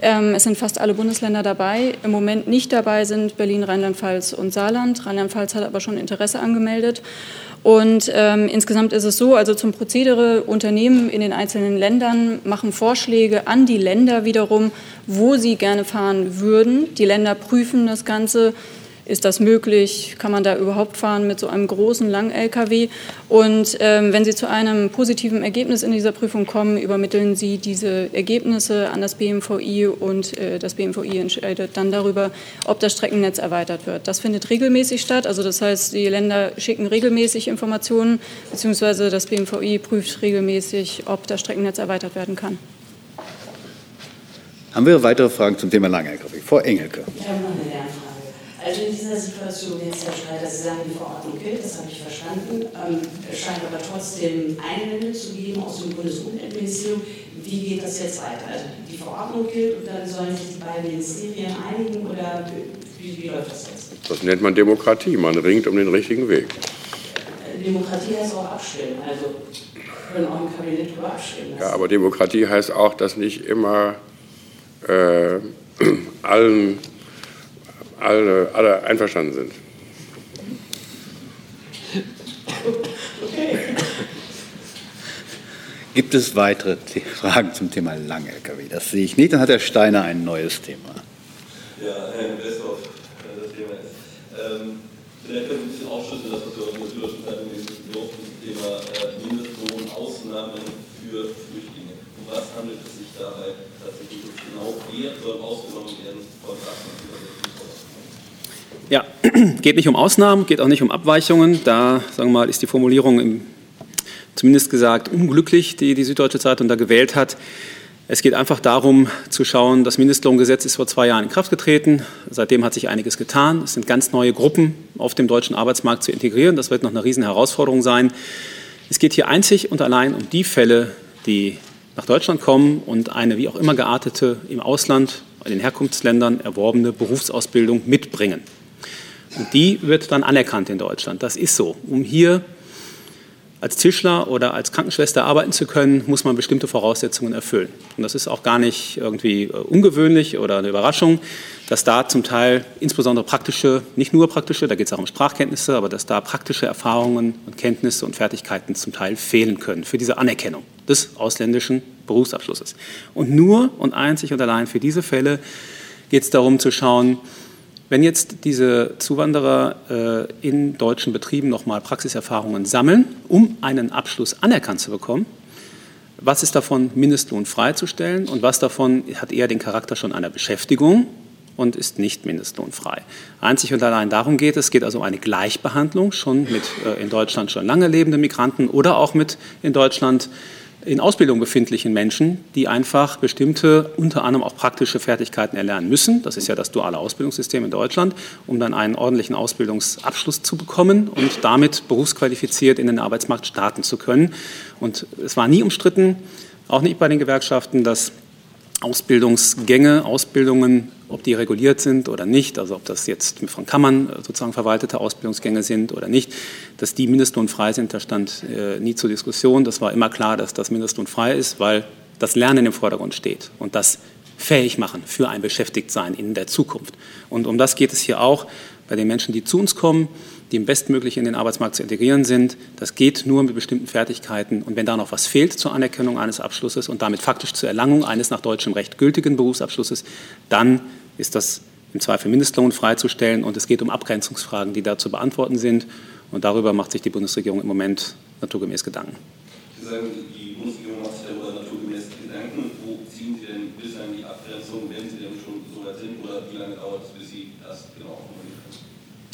Ähm, es sind fast alle Bundesländer dabei. Im Moment nicht dabei sind Berlin, Rheinland-Pfalz und Saarland. Rheinland-Pfalz hat aber schon Interesse angemeldet. Und ähm, insgesamt ist es so, also zum Prozedere, Unternehmen in den einzelnen Ländern machen Vorschläge an die Länder wiederum, wo sie gerne fahren würden. Die Länder prüfen das Ganze ist das möglich? Kann man da überhaupt fahren mit so einem großen Lang-LKW? Und ähm, wenn Sie zu einem positiven Ergebnis in dieser Prüfung kommen, übermitteln Sie diese Ergebnisse an das BMVI und äh, das BMVI entscheidet dann darüber, ob das Streckennetz erweitert wird. Das findet regelmäßig statt. Also das heißt, die Länder schicken regelmäßig Informationen, beziehungsweise das BMVI prüft regelmäßig, ob das Streckennetz erweitert werden kann. Haben wir weitere Fragen zum Thema Lang-LKW? Frau Engelke. Ich habe noch eine Lernfrage. Also in dieser Situation jetzt, Herr Streiter, Sie sagen, die Verordnung gilt, das habe ich verstanden. Ähm, es scheint aber trotzdem Einwände zu geben aus dem Bundesumweltministerium. Wie geht das jetzt weiter? Also die Verordnung gilt und dann sollen sich die beiden Ministerien einigen oder wie, wie läuft das jetzt? Das nennt man Demokratie. Man ringt um den richtigen Weg. Demokratie heißt auch abstimmen. Also können auch im Kabinett darüber abstimmen. Ja, aber Demokratie heißt auch, dass nicht immer äh, allen alle, alle einverstanden sind. Gibt es weitere Fragen zum Thema Lang-LKW? Das sehe ich nicht. Dann hat Herr Steiner ein neues Thema. Ja, Herr Investor, das Thema ist. Ähm, vielleicht können Sie ein bisschen aufschlüsseln, das, was wir in der Süddeutschen Zeitung lesen durften, zum Thema äh, Mindestlohnausnahmen für Flüchtlinge. Um was handelt es sich dabei tatsächlich genau? Wer soll ausgenommen werden von Daten? Ja, geht nicht um Ausnahmen, geht auch nicht um Abweichungen. Da, sagen wir mal, ist die Formulierung im, zumindest gesagt unglücklich, die die Süddeutsche Zeitung da gewählt hat. Es geht einfach darum zu schauen, das Mindestlohngesetz ist vor zwei Jahren in Kraft getreten. Seitdem hat sich einiges getan. Es sind ganz neue Gruppen auf dem deutschen Arbeitsmarkt zu integrieren. Das wird noch eine Riesenherausforderung sein. Es geht hier einzig und allein um die Fälle, die nach Deutschland kommen und eine wie auch immer geartete im Ausland, in den Herkunftsländern erworbene Berufsausbildung mitbringen. Und die wird dann anerkannt in Deutschland. Das ist so. Um hier als Tischler oder als Krankenschwester arbeiten zu können, muss man bestimmte Voraussetzungen erfüllen. Und das ist auch gar nicht irgendwie äh, ungewöhnlich oder eine Überraschung, dass da zum Teil insbesondere praktische, nicht nur praktische, da geht es auch um Sprachkenntnisse, aber dass da praktische Erfahrungen und Kenntnisse und Fertigkeiten zum Teil fehlen können für diese Anerkennung des ausländischen Berufsabschlusses. Und nur und einzig und allein für diese Fälle geht es darum zu schauen, wenn jetzt diese Zuwanderer äh, in deutschen Betrieben nochmal Praxiserfahrungen sammeln, um einen Abschluss anerkannt zu bekommen, was ist davon Mindestlohn freizustellen und was davon hat eher den Charakter schon einer Beschäftigung und ist nicht mindestlohnfrei. Einzig und allein darum geht es, es geht also um eine Gleichbehandlung schon mit äh, in Deutschland schon lange lebenden Migranten oder auch mit in Deutschland in Ausbildung befindlichen Menschen, die einfach bestimmte, unter anderem auch praktische Fertigkeiten erlernen müssen. Das ist ja das duale Ausbildungssystem in Deutschland, um dann einen ordentlichen Ausbildungsabschluss zu bekommen und damit berufsqualifiziert in den Arbeitsmarkt starten zu können. Und es war nie umstritten, auch nicht bei den Gewerkschaften, dass Ausbildungsgänge, Ausbildungen, ob die reguliert sind oder nicht, also ob das jetzt von Kammern sozusagen verwaltete Ausbildungsgänge sind oder nicht, dass die mindestlohnfrei sind, da stand äh, nie zur Diskussion. Das war immer klar, dass das mindestlohnfrei ist, weil das Lernen im Vordergrund steht und das fähig machen für ein Beschäftigtsein in der Zukunft. Und um das geht es hier auch bei den Menschen, die zu uns kommen die bestmöglich in den Arbeitsmarkt zu integrieren sind. Das geht nur mit bestimmten Fertigkeiten. Und wenn da noch was fehlt zur Anerkennung eines Abschlusses und damit faktisch zur Erlangung eines nach deutschem Recht gültigen Berufsabschlusses, dann ist das im Zweifel Mindestlohn freizustellen. Und es geht um Abgrenzungsfragen, die da zu beantworten sind. Und darüber macht sich die Bundesregierung im Moment naturgemäß Gedanken. Sie sagen, die Bundesregierung macht sich darüber naturgemäß Gedanken. Wo ziehen Sie denn bislang die Abgrenzung, wenn Sie denn schon so weit sind? Oder wie lange dauert es, bis Sie das genau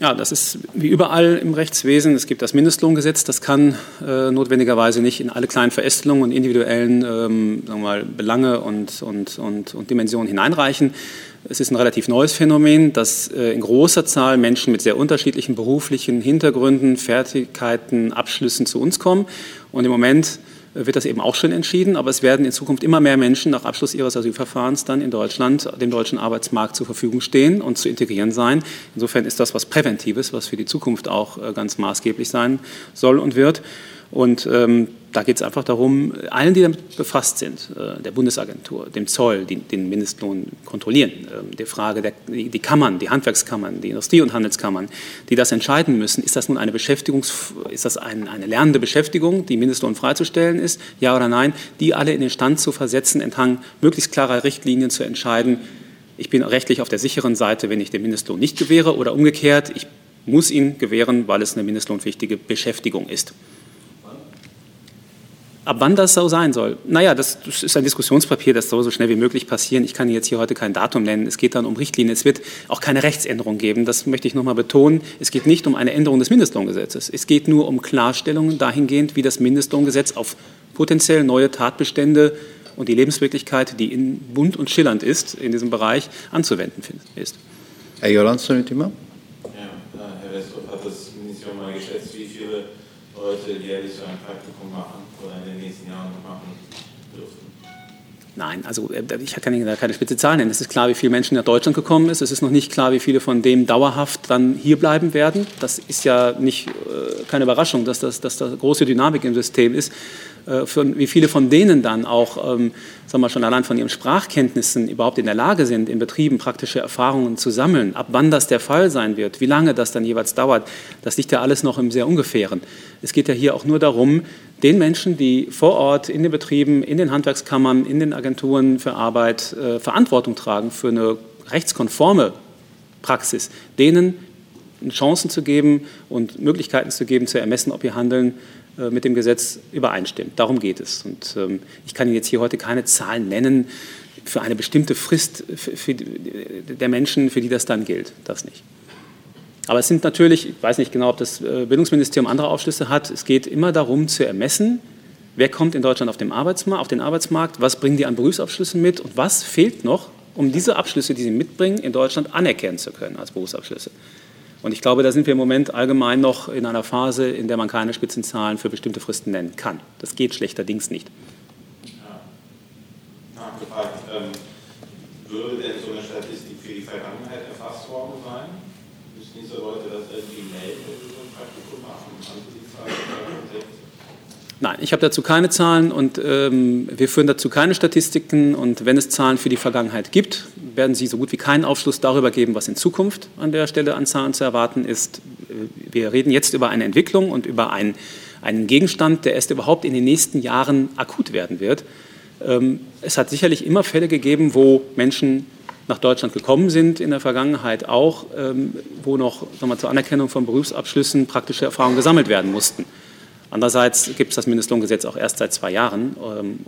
ja, das ist wie überall im Rechtswesen. Es gibt das Mindestlohngesetz, das kann äh, notwendigerweise nicht in alle kleinen Verästelungen und individuellen ähm, sagen wir mal, Belange und, und, und, und Dimensionen hineinreichen. Es ist ein relativ neues Phänomen, dass äh, in großer Zahl Menschen mit sehr unterschiedlichen beruflichen Hintergründen, Fertigkeiten, Abschlüssen zu uns kommen. Und im Moment wird das eben auch schon entschieden, aber es werden in Zukunft immer mehr Menschen nach Abschluss ihres Asylverfahrens dann in Deutschland dem deutschen Arbeitsmarkt zur Verfügung stehen und zu integrieren sein. Insofern ist das was Präventives, was für die Zukunft auch äh, ganz maßgeblich sein soll und wird. Und ähm, da geht es einfach darum, allen, die damit befasst sind, äh, der Bundesagentur, dem Zoll, die den Mindestlohn kontrollieren, äh, der Frage der die Kammern, die Handwerkskammern, die Industrie- und Handelskammern, die das entscheiden müssen, ist das nun eine Beschäftigungs, ist das ein, eine lernende Beschäftigung, die Mindestlohn freizustellen ist, ja oder nein, die alle in den Stand zu versetzen, entlang möglichst klarer Richtlinien zu entscheiden, ich bin rechtlich auf der sicheren Seite, wenn ich den Mindestlohn nicht gewähre oder umgekehrt, ich muss ihn gewähren, weil es eine mindestlohnpflichtige Beschäftigung ist. Ab wann das so sein soll? Naja, das, das ist ein Diskussionspapier, das soll so schnell wie möglich passieren. Ich kann jetzt hier heute kein Datum nennen. Es geht dann um Richtlinien. Es wird auch keine Rechtsänderung geben. Das möchte ich noch mal betonen. Es geht nicht um eine Änderung des Mindestlohngesetzes. Es geht nur um Klarstellungen dahingehend, wie das Mindestlohngesetz auf potenziell neue Tatbestände und die Lebenswirklichkeit, die in bunt und schillernd ist, in diesem Bereich anzuwenden ist. Herr Jolans zu dem Thema? Ja, Herr Westhoff hat das Ministerium mal geschätzt, wie viele Leute jährlich Nein, also äh, ich kann da keine spitze Zahl nennen. Es ist klar, wie viele Menschen nach Deutschland gekommen sind. Es ist noch nicht klar, wie viele von dem dauerhaft dann hier bleiben werden. Das ist ja nicht äh, keine Überraschung, dass, das, dass da große Dynamik im System ist. Äh, für, wie viele von denen dann auch, ähm, sagen wir schon allein von ihren Sprachkenntnissen überhaupt in der Lage sind, in Betrieben praktische Erfahrungen zu sammeln, ab wann das der Fall sein wird, wie lange das dann jeweils dauert, das liegt ja alles noch im sehr Ungefähren. Es geht ja hier auch nur darum, den Menschen, die vor Ort in den Betrieben, in den Handwerkskammern, in den Agenturen für Arbeit äh, Verantwortung tragen für eine rechtskonforme Praxis, denen Chancen zu geben und Möglichkeiten zu geben, zu ermessen, ob ihr Handeln mit dem Gesetz übereinstimmt. Darum geht es. Und ähm, ich kann Ihnen jetzt hier heute keine Zahlen nennen für eine bestimmte Frist der Menschen, für die das dann gilt. Das nicht. Aber es sind natürlich, ich weiß nicht genau, ob das äh, Bildungsministerium andere Aufschlüsse hat, es geht immer darum zu ermessen, wer kommt in Deutschland auf, dem Arbeitsmarkt, auf den Arbeitsmarkt, was bringen die an Berufsabschlüssen mit und was fehlt noch, um diese Abschlüsse, die sie mitbringen, in Deutschland anerkennen zu können als Berufsabschlüsse. Und ich glaube, da sind wir im Moment allgemein noch in einer Phase, in der man keine Spitzenzahlen für bestimmte Fristen nennen kann. Das geht schlechterdings nicht. Ja. Nachgefragt, ähm, würde denn so eine Statistik für die Vergangenheit erfasst worden sein? Müssen diese Leute das irgendwie melden, wenn sie so ein Praktikum machen? Haben Sie die Zahl Nein, ich habe dazu keine Zahlen und ähm, wir führen dazu keine Statistiken. Und wenn es Zahlen für die Vergangenheit gibt, werden sie so gut wie keinen Aufschluss darüber geben, was in Zukunft an der Stelle an Zahlen zu erwarten ist. Wir reden jetzt über eine Entwicklung und über einen, einen Gegenstand, der erst überhaupt in den nächsten Jahren akut werden wird. Ähm, es hat sicherlich immer Fälle gegeben, wo Menschen nach Deutschland gekommen sind, in der Vergangenheit auch, ähm, wo noch sagen zur Anerkennung von Berufsabschlüssen praktische Erfahrungen gesammelt werden mussten. Andererseits gibt es das Mindestlohngesetz auch erst seit zwei Jahren. Ähm,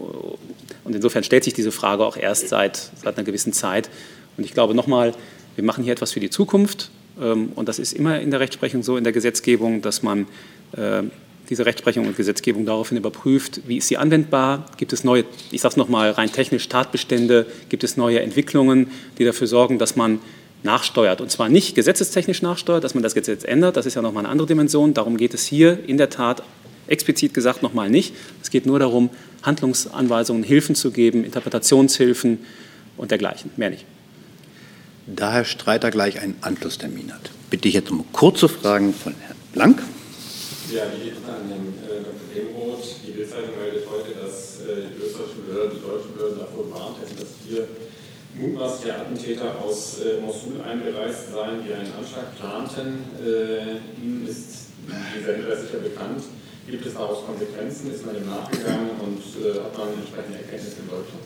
und insofern stellt sich diese Frage auch erst seit, seit einer gewissen Zeit. Und ich glaube nochmal, wir machen hier etwas für die Zukunft. Ähm, und das ist immer in der Rechtsprechung so, in der Gesetzgebung, dass man äh, diese Rechtsprechung und Gesetzgebung daraufhin überprüft, wie ist sie anwendbar, gibt es neue, ich sage es nochmal, rein technisch Tatbestände, gibt es neue Entwicklungen, die dafür sorgen, dass man nachsteuert. Und zwar nicht gesetzestechnisch nachsteuert, dass man das Gesetz ändert, das ist ja nochmal eine andere Dimension. Darum geht es hier in der Tat explizit gesagt nochmal nicht. Es geht nur darum, Handlungsanweisungen, Hilfen zu geben, Interpretationshilfen und dergleichen. Mehr nicht. Da Herr Streiter gleich einen Anschlusstermin hat, bitte ich jetzt um kurze Fragen von Herrn Blank. Ja, die an Herrn äh, Dr. Demroth. Die Bildzeitung meldet heute, dass äh, die österreichischen Behörden, die deutschen Behörden davor gewarnt hätten, dass vier mutmaßliche Attentäter aus äh, Mosul eingereist seien, die einen Anschlag planten. Äh, Ihnen ist dieser Hinweis sicher bekannt. Gibt es daraus Konsequenzen? Ist man dem nachgegangen und äh, hat man entsprechende Erkenntnisse in Deutschland?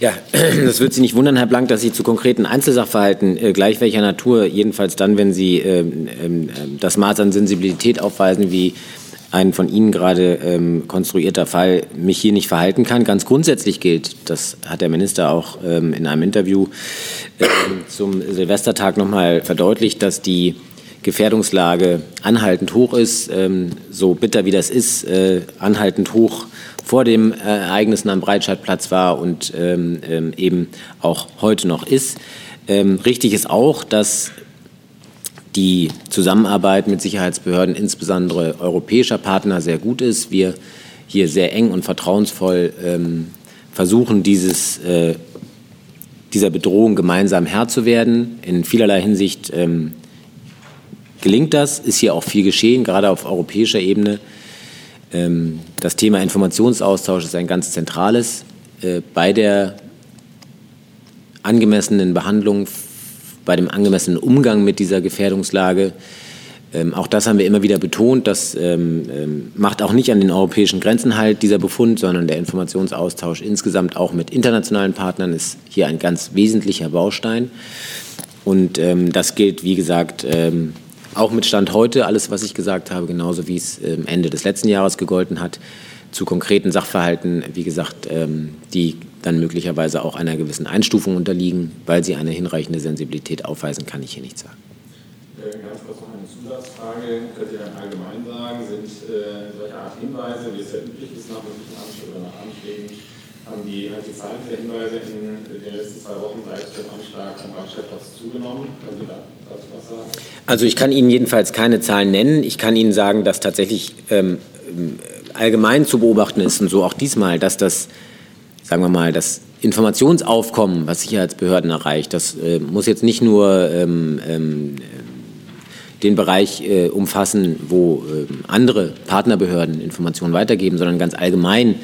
Ja, das wird Sie nicht wundern, Herr Blank, dass Sie zu konkreten Einzelsachverhalten äh, gleich welcher Natur, jedenfalls dann, wenn Sie ähm, ähm, das Maß an Sensibilität aufweisen, wie ein von Ihnen gerade ähm, konstruierter Fall, mich hier nicht verhalten kann. Ganz grundsätzlich gilt, das hat der Minister auch ähm, in einem Interview äh, zum Silvestertag nochmal verdeutlicht, dass die Gefährdungslage anhaltend hoch ist, ähm, so bitter wie das ist, äh, anhaltend hoch vor dem Ereignissen am Breitscheidplatz war und ähm, ähm, eben auch heute noch ist. richtig ist auch, dass die Zusammenarbeit mit Sicherheitsbehörden, insbesondere europäischer Partner, sehr gut ist. Wir hier sehr eng und vertrauensvoll versuchen, dieses, äh, dieser Bedrohung gemeinsam Herr zu werden. In vielerlei Hinsicht gelingt das, ist hier auch viel geschehen, gerade auf europäischer Ebene. Ähm, das Thema Informationsaustausch ist ein ganz zentrales äh, bei der angemessenen Behandlung, bei dem angemessenen Umgang mit dieser Gefährdungslage. Ähm, auch das haben wir immer wieder betont. Das ähm, macht auch nicht an den europäischen Grenzen halt, dieser Befund, sondern der Informationsaustausch insgesamt auch mit internationalen Partnern ist hier ein ganz wesentlicher Baustein. Und das gilt, wie gesagt, auch mit Stand heute, alles, was ich gesagt habe, genauso wie es ähm, Ende des letzten Jahres gegolten hat, zu konkreten Sachverhalten, wie gesagt, die dann möglicherweise auch einer gewissen Einstufung unterliegen, weil sie eine hinreichende Sensibilität aufweisen, kann ich hier nicht sagen. Äh, ganz kurz noch eine Zusatzfrage. Könnt ihr dann allgemein sagen, sind äh, solche Art Hinweise, wie es ja üblich ist, nach möglichen Anschlägen oder nach Anschlägen, haben die, halt die Zahlen der Hinweise in den letzten zwei Wochen seit dem Anschlag am Brandstellplatz zugenommen? Können Sie sagen? Also ich kann Ihnen jedenfalls keine Zahlen nennen. Ich kann Ihnen sagen, dass tatsächlich ähm, allgemein zu beobachten ist und so auch diesmal, dass das, sagen wir mal, das Informationsaufkommen, was Sicherheitsbehörden erreicht, das äh, muss jetzt nicht nur ähm, ähm, den Bereich äh, umfassen, wo äh, andere Partnerbehörden Informationen weitergeben, sondern ganz allgemein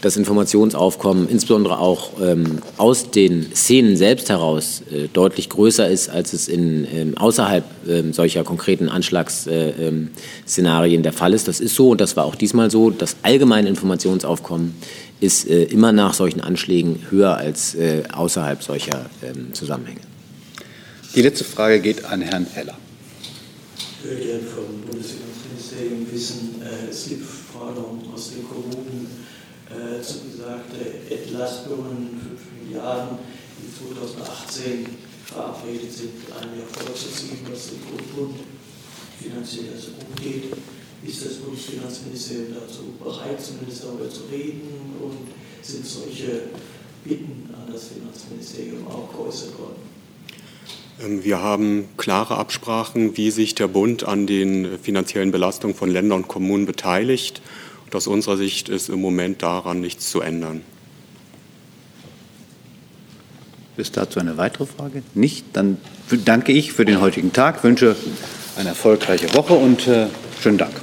das Informationsaufkommen, insbesondere auch ähm, aus den Szenen selbst heraus, äh, deutlich größer ist, als es in, ähm, außerhalb ähm, solcher konkreten Anschlagsszenarien äh, ähm, der Fall ist. Das ist so und das war auch diesmal so. Das allgemeine Informationsaufkommen ist äh, immer nach solchen Anschlägen höher als äh, außerhalb solcher ähm, Zusammenhänge. Die letzte Frage geht an Herrn Heller. Ich würde gerne vom Bundesfinanzministerium wissen, äh, es gibt Forderungen aus den Kommunen, äh, zugesagte Entlastungen, 5 Milliarden, die 2018 verabredet sind, ein Jahr vorzuziehen, was dem Bund finanziell so gut geht. Ist das Bundesfinanzministerium dazu bereit, zumindest darüber zu reden? Und sind solche Bitten an das Finanzministerium auch geäußert worden? Ähm, wir haben klare Absprachen, wie sich der Bund an den finanziellen Belastungen von Ländern und Kommunen beteiligt. Und aus unserer Sicht ist im Moment daran nichts zu ändern. Ist dazu eine weitere Frage? Nicht? Dann danke ich für den heutigen Tag, wünsche eine erfolgreiche Woche und äh, schönen Dank.